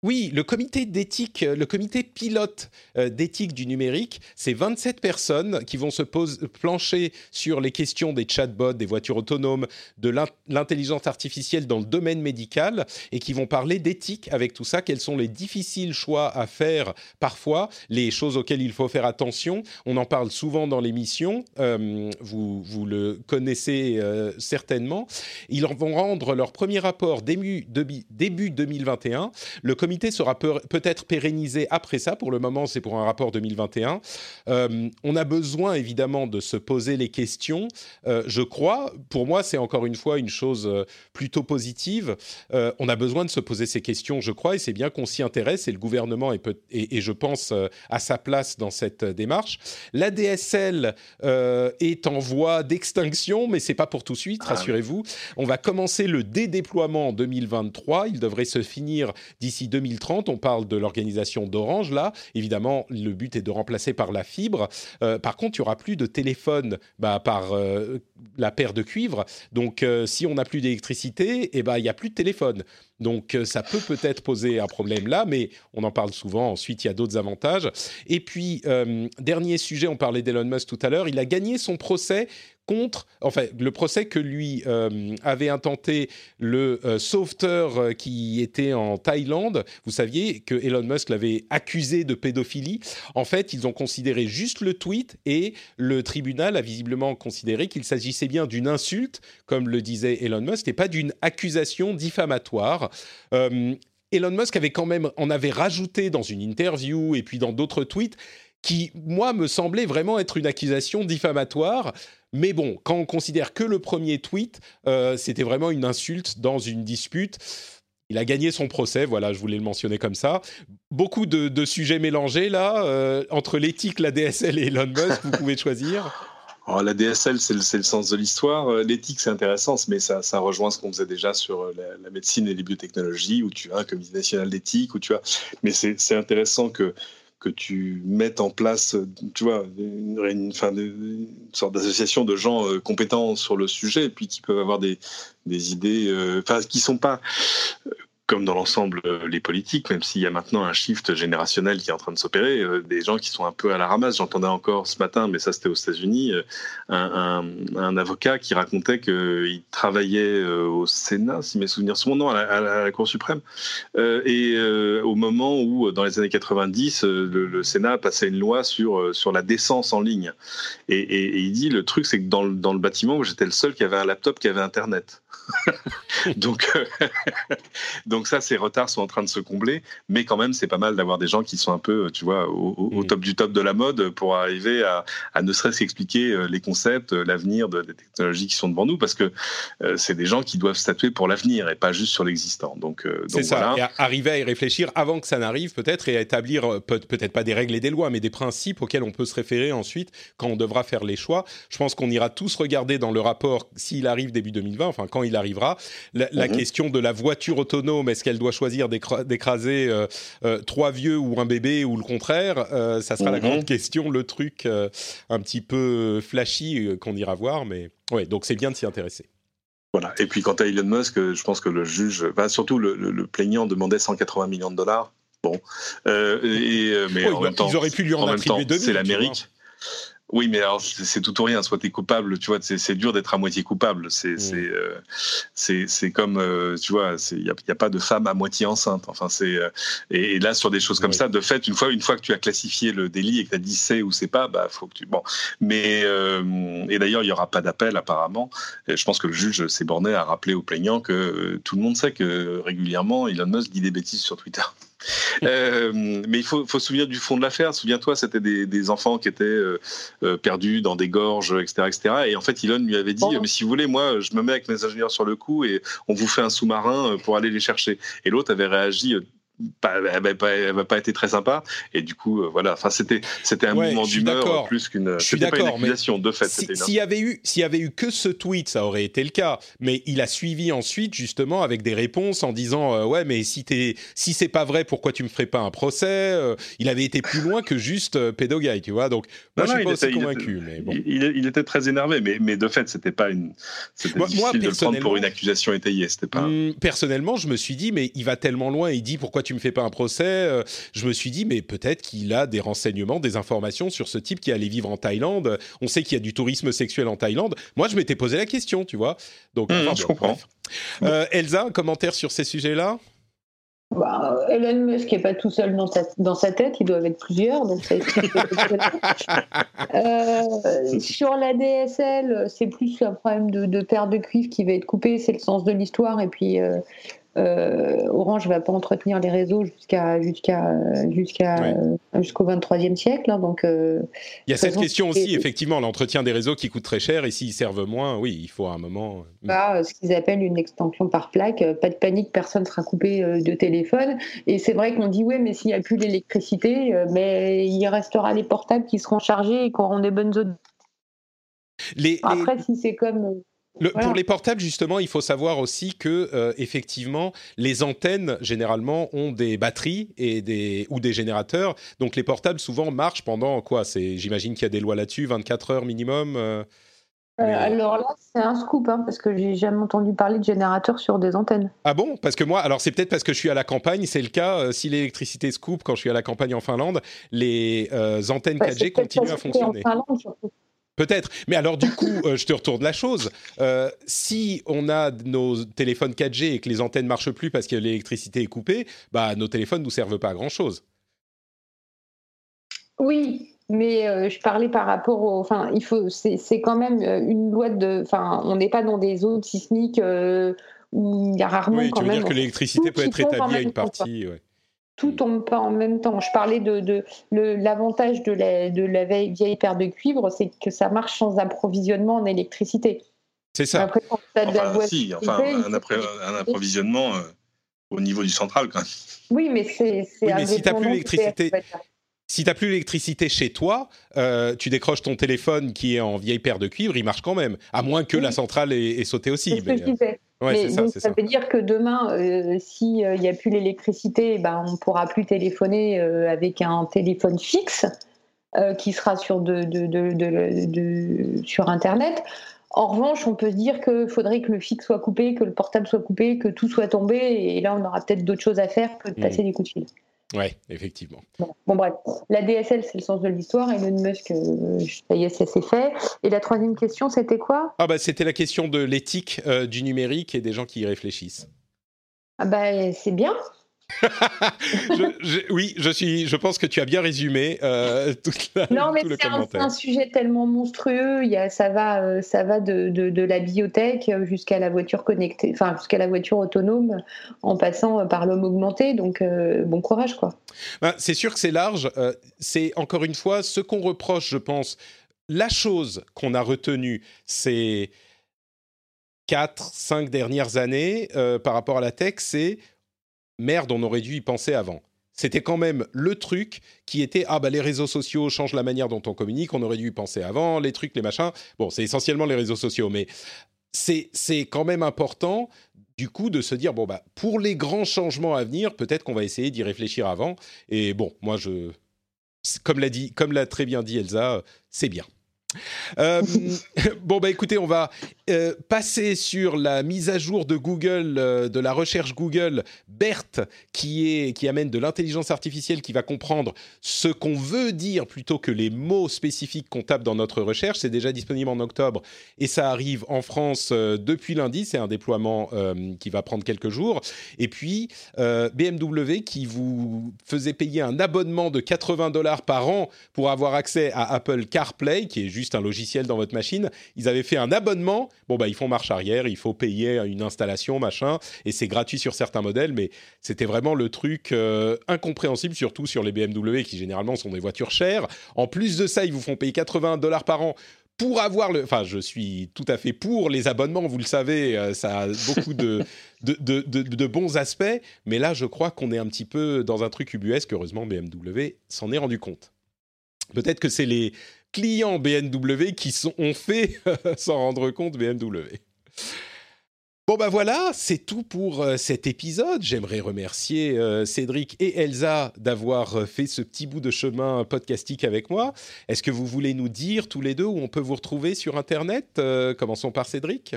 Oui, le comité d'éthique, le comité pilote euh, d'éthique du numérique, c'est 27 personnes qui vont se plancher sur les questions des chatbots, des voitures autonomes, de l'intelligence artificielle dans le domaine médical et qui vont parler d'éthique avec tout ça. Quels sont les difficiles choix à faire parfois, les choses auxquelles il faut faire attention. On en parle souvent dans l'émission, euh, vous, vous le connaissez euh, certainement. Ils vont rendre leur premier rapport début, début 2021. Le comité sera peut-être pérennisé après ça. Pour le moment, c'est pour un rapport 2021. Euh, on a besoin évidemment de se poser les questions. Euh, je crois, pour moi, c'est encore une fois une chose euh, plutôt positive. on a besoin de se poser ces questions, je crois, et c'est bien qu'on s'y intéresse. Et le gouvernement est, et, je pense, à sa place dans cette démarche. La DSL est en voie d'extinction, mais c'est pas pour tout de suite. Ah rassurez-vous. On va commencer le dédéploiement en 2023. Il devrait se finir d'ici 2030. On parle de l'organisation d'Orange là. Évidemment, le but est de remplacer par la fibre. Euh, par contre, il y aura plus de téléphone bah, par euh, la paire de cuivre. Donc, euh, si on n'a plus d'électricité, eh ben, il n'y a plus de téléphone. Donc, ça peut peut-être poser un problème là, mais on en parle souvent. Ensuite, il y a d'autres avantages. Et puis, dernier sujet, on parlait d'Elon Musk tout à l'heure. Il a gagné son procès contre, enfin, le procès que lui euh, avait intenté le euh, sauveteur euh, qui était en Thaïlande. Vous saviez que Elon Musk l'avait accusé de pédophilie. En fait, ils ont considéré juste le tweet et le tribunal a visiblement considéré qu'il s'agissait bien d'une insulte, comme le disait Elon Musk, et pas d'une accusation diffamatoire. Elon Musk avait quand même en avait rajouté dans une interview et puis dans d'autres tweets qui, moi, me semblait vraiment être une accusation diffamatoire. Mais bon, quand on considère que le premier tweet, euh, c'était vraiment une insulte dans une dispute. Il a gagné son procès, voilà, je voulais le mentionner comme ça. Beaucoup de, sujets mélangés là, euh, entre l'éthique, la DSL et Elon Musk, vous pouvez choisir. Oh, la DSL, c'est le, sens de l'histoire. Euh, l'éthique, c'est intéressant, mais ça, rejoint ce qu'on faisait déjà sur la, médecine et les biotechnologies, où tu as un comité national d'éthique, où tu as. Mais c'est intéressant que que tu mettes en place, tu vois, une, sorte d'association de gens euh, compétents sur le sujet, et puis qui peuvent avoir des, des idées, euh, enfin, qui sont pas comme dans l'ensemble euh, les politiques, même s'il y a maintenant un shift générationnel qui est en train de s'opérer, euh, des gens qui sont un peu à la ramasse. J'entendais encore ce matin, mais ça c'était aux États-Unis, euh, un, avocat qui racontait qu'il travaillait au Sénat, si mes souvenirs sont bons, non, à la, Cour suprême, et au moment où, dans les années 90, le, Sénat passait une loi sur, sur la décence en ligne. Et, il dit, le truc, c'est que dans, dans le bâtiment, j'étais le seul qui avait un laptop qui avait Internet. donc, donc ça, ces retards sont en train de se combler, mais quand même, c'est pas mal d'avoir des gens qui sont un peu, tu vois, au, mm. top du top de la mode pour arriver à, ne serait-ce qu'expliquer euh, les concepts, euh, l'avenir des technologies qui sont devant nous, parce que euh, c'est des gens qui doivent statuer pour l'avenir et pas juste sur l'existant. Donc, c'est ça. Et arriver à y réfléchir avant que ça n'arrive, peut-être, et à établir peut-être pas des règles et des lois, mais des principes auxquels on peut se référer ensuite quand on devra faire les choix. Je pense qu'on ira tous regarder dans le rapport s'il arrive début 2020, enfin quand il arrivera, la, la mhm. question de la voiture autonome est-ce qu'elle doit choisir d'écraser euh, euh, trois vieux ou un bébé ou le contraire euh, Ça sera la mhm. grande question, le truc un petit peu flashy qu'on ira voir. Mais ouais, donc c'est bien de s'y intéresser. Voilà. Et puis quant à Elon Musk, je pense que le juge, surtout le, plaignant demandait 180 millions de dollars. Bon, et, mais en même temps, ils auraient pu lui en, attribuer C'est l'Amérique. Oui, mais alors c'est tout ou rien. Soit tu es coupable, tu vois, c'est dur d'être à moitié coupable. C'est mm. c'est c'est comme, euh, tu vois, il n'y a, y a, pas de femme à moitié enceinte. Enfin, c'est euh, et, là sur des choses comme ça, de fait, une fois une fois que tu as classifié le délit et que tu as dit c'est ou c'est pas, bah faut que tu bon. Mais euh, et d'ailleurs il y aura pas d'appel apparemment. Et je pense que le juge s'est borné à rappeler aux plaignants que tout le monde sait que régulièrement Elon Musk dit des bêtises sur Twitter. Euh, mais il faut, faut, se souvenir du fond de l'affaire. Souviens-toi, c'était des, des, enfants qui étaient euh, euh, perdus dans des gorges, etc., etc. Et en fait, Elon lui avait dit Mais si vous voulez, moi, je me mets avec mes ingénieurs sur le coup et on vous fait un sous-marin pour aller les chercher. Et l'autre avait réagi pas, pas, pas été très sympa. Et du coup euh, voilà. Enfin c'était c'était un mouvement d'humeur plus qu'une c'était pas une accusation de fait s'il y avait eu s'il y avait eu que ce tweet ça aurait été le cas. Mais il a suivi ensuite justement avec des réponses en disant euh, ouais mais si t'es si c'est pas vrai pourquoi tu me ferais pas un procès euh, il avait été plus loin que juste pédoguy tu vois. Donc moi je suis pas aussi convaincu il mais bon. il, était très énervé mais mais de fait c'était pas une c'était difficile de le prendre pour une accusation étayée c'était pas hmm, personnellement je me suis dit mais il va tellement loin il dit pourquoi tu tu me fais pas un procès Je me suis dit, mais peut-être qu'il a des renseignements, des informations sur ce type qui allait vivre en Thaïlande. On sait qu'il y a du tourisme sexuel en Thaïlande. Moi, je m'étais posé la question, tu vois. Donc, mmh, je comprends. Elsa, un commentaire sur ces sujets-là? Bah, Elon Musk n'est pas tout seul dans sa, dans sa tête, ils doivent être plusieurs. Donc ça euh, sur la DSL, c'est plus un problème de, de paire de cuivre qui va être coupé, c'est le sens de l'histoire. Et puis, euh, euh, Orange ne va pas entretenir les réseaux jusqu'à jusqu'à jusqu'à jusqu'au 23e siècle. Hein, donc, il y a cette question aussi, effectivement, l'entretien des réseaux qui coûte très cher et s'ils servent moins, oui, il faut à un moment. Bah, ce qu'ils appellent une extension par plaque. Pas de panique, personne ne sera coupé de téléphone. Et c'est vrai qu'on dit oui, mais s'il n'y a plus l'électricité, mais il restera les portables qui seront chargés et qui auront des bonnes zones. Les, Après, si c'est comme pour les portables, justement, il faut savoir aussi que euh, effectivement, les antennes généralement ont des batteries et des ou des générateurs. Donc les portables souvent marchent pendant quoi? J'imagine qu'il y a des lois là-dessus, 24 heures minimum. Euh, euh, alors là, c'est un scoop, hein, parce que j'ai jamais entendu parler de générateurs sur des antennes. Ah bon? Parce que moi, alors c'est peut-être parce que je suis à la campagne, c'est le cas. si l'électricité se coupe quand je suis à la campagne en Finlande, les antennes 4G bah, continuent à fonctionner. En Finlande, surtout. Peut-être. Mais alors, du coup, euh, je te retourne la chose. Euh, si on a nos téléphones 4G et que les antennes marchent plus parce que l'électricité est coupée, bah, nos téléphones nous servent pas à grand chose. Oui, mais euh, je parlais par rapport au. Enfin, il faut. C'est quand même une loi de. Enfin, on n'est pas dans des zones sismiques où il y a rarement. Oui, tu veux dire que l'électricité peut être établie à une partie. Ouais tout tombe pas en même temps. Je parlais de, l'avantage de la, de la vieille, paire de cuivre, c'est que ça marche sans approvisionnement en électricité. C'est ça. Après, enfin, si, enfin, un, approvisionnement euh, au niveau du central, quand même. Oui, mais c'est. Oui, mais si tu n'as plus l'électricité. Si tu plus l'électricité chez toi, euh, tu décroches ton téléphone qui est en vieille paire de cuivre, il marche quand même, à moins que la centrale ait, sauté aussi. C'est ce que je disais. Mais ça, ça, veut dire que demain, euh, s'il n'y a plus l'électricité, ben, on ne pourra plus téléphoner euh, avec un téléphone fixe euh, qui sera sur, de, de, de, sur Internet. En revanche, on peut se dire qu'il faudrait que le fixe soit coupé, que le portable soit coupé, que tout soit tombé, et là, on aura peut-être d'autres choses à faire que de passer mmh. des coups de fil. Oui, effectivement. Bon, bref, la DSL, c'est le sens de l'histoire. Elon Musk, euh, ça y est, ça s'est fait. Et la troisième question, c'était quoi? Ah bah, c'était la question de l'éthique euh, du numérique et des gens qui y réfléchissent. Ah bah, c'est bien oui, je suis. Je pense que tu as bien résumé euh, Non, mais c'est un, sujet tellement monstrueux. Il y a, ça va, euh, ça va de, de, la biotech jusqu'à la voiture connectée, enfin jusqu'à la voiture autonome, en passant par l'homme augmenté. Donc, euh, bon courage, quoi. Ben, c'est sûr que c'est large. c'est encore une fois ce qu'on reproche, je pense. La chose qu'on a retenue, c'est 4, 5 dernières années par rapport à la tech, c'est merde, on aurait dû y penser avant. C'était quand même le truc qui était ah bah les réseaux sociaux changent la manière dont on communique, on aurait dû y penser avant, les trucs, les machins. Bon, c'est essentiellement les réseaux sociaux, mais c'est c'est quand même important du coup de se dire bon bah pour les grands changements à venir, peut-être qu'on va essayer d'y réfléchir avant. Et bon, moi je comme l'a dit, comme l'a très bien dit Elsa, c'est bien. Euh, bon bah écoutez, on va euh, passer sur la mise à jour de Google, euh, de la recherche Google, BERT, qui, est, qui amène de l'intelligence artificielle qui va comprendre ce qu'on veut dire plutôt que les mots spécifiques qu'on tape dans notre recherche. C'est déjà disponible en octobre et ça arrive en France depuis lundi. C'est un déploiement qui va prendre quelques jours. Et puis BMW qui vous faisait payer un abonnement de 80 dollars par an pour avoir accès à Apple CarPlay, qui est juste un logiciel dans votre machine. Ils avaient fait un abonnement. Bon, bah, ils font marche arrière, il faut payer une installation, machin, et c'est gratuit sur certains modèles, mais c'était vraiment le truc euh, incompréhensible, surtout sur les BMW qui généralement sont des voitures chères. En plus de ça, ils vous font payer 80 dollars par an pour avoir le. Enfin, je suis tout à fait pour les abonnements, vous le savez, euh, ça a beaucoup de, de, de, bons aspects, mais là, je crois qu'on est un petit peu dans un truc ubuesque. Heureusement, BMW s'en est rendu compte. Peut-être que c'est les clients BMW qui sont, ont fait s'en rendre compte BMW. Bon ben voilà, c'est tout pour euh, cet épisode. J'aimerais remercier euh, Cédric et Elsa d'avoir euh, fait ce petit bout de chemin podcastique avec moi. Est-ce que vous voulez nous dire tous les deux où on peut vous retrouver sur Internet? Commençons par Cédric.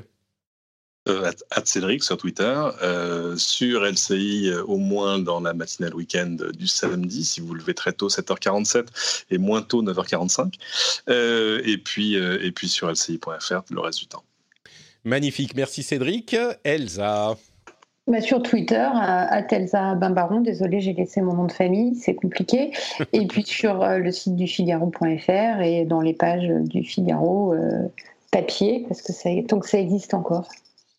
Euh, Cédric sur Twitter, euh, sur LCI euh, au moins dans la matinale week-end du samedi, si vous levez très tôt 7h47 et moins tôt 9h45, et, puis, et puis sur lci.fr le reste du temps. Magnifique, merci Cédric. Elsa bah sur Twitter, à Elsa Bimbaron, désolé, j'ai laissé mon nom de famille, c'est compliqué. Et puis sur le site du Figaro.fr et dans les pages du Figaro papier, parce que ça, tant que ça existe encore.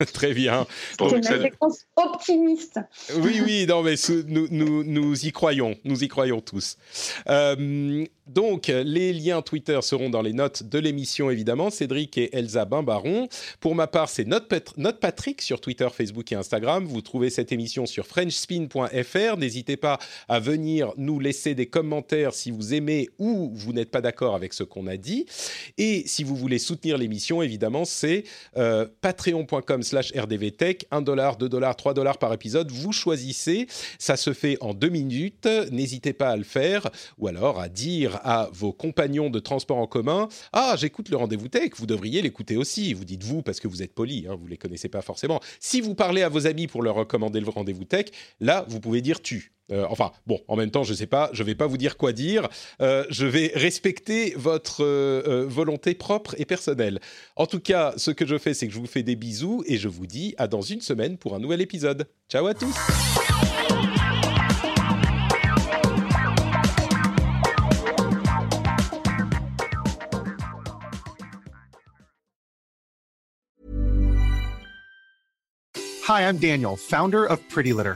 Très bien. C'est une réponse optimiste. Oui, oui, non, mais nous, nous, nous, y croyons, nous y croyons tous. Euh, donc, les liens Twitter seront dans les notes de l'émission, évidemment. Cédric et Elsa Bimbaron. Pour ma part, c'est Note, Patrick sur Twitter, Facebook et Instagram. Vous trouvez cette émission sur frenchspin.fr. N'hésitez pas à venir nous laisser des commentaires si vous aimez ou vous n'êtes pas d'accord avec ce qu'on a dit. Et si vous voulez soutenir l'émission, évidemment, c'est euh, patreon.com slash rdvtech. 1 dollar, 2 dollars, 3 dollars par épisode. Vous choisissez. Ça se fait en deux minutes. N'hésitez pas à le faire ou alors à dire à vos compagnons de transport en commun Ah, j'écoute le rendez-vous tech, vous devriez l'écouter aussi. Vous dites vous parce que vous êtes poli, hein, vous les connaissez pas forcément. Si vous parlez à vos amis pour leur recommander le rendez-vous tech, là, vous pouvez dire tu. Euh, enfin, bon, en même temps, je ne sais pas, je vais pas vous dire quoi dire. Euh, je vais respecter votre euh, volonté propre et personnelle. En tout cas, ce que je fais, c'est que je vous fais des bisous et je vous dis à dans une semaine pour un nouvel épisode. Ciao à tous Hi, I'm Daniel, founder of Pretty Litter.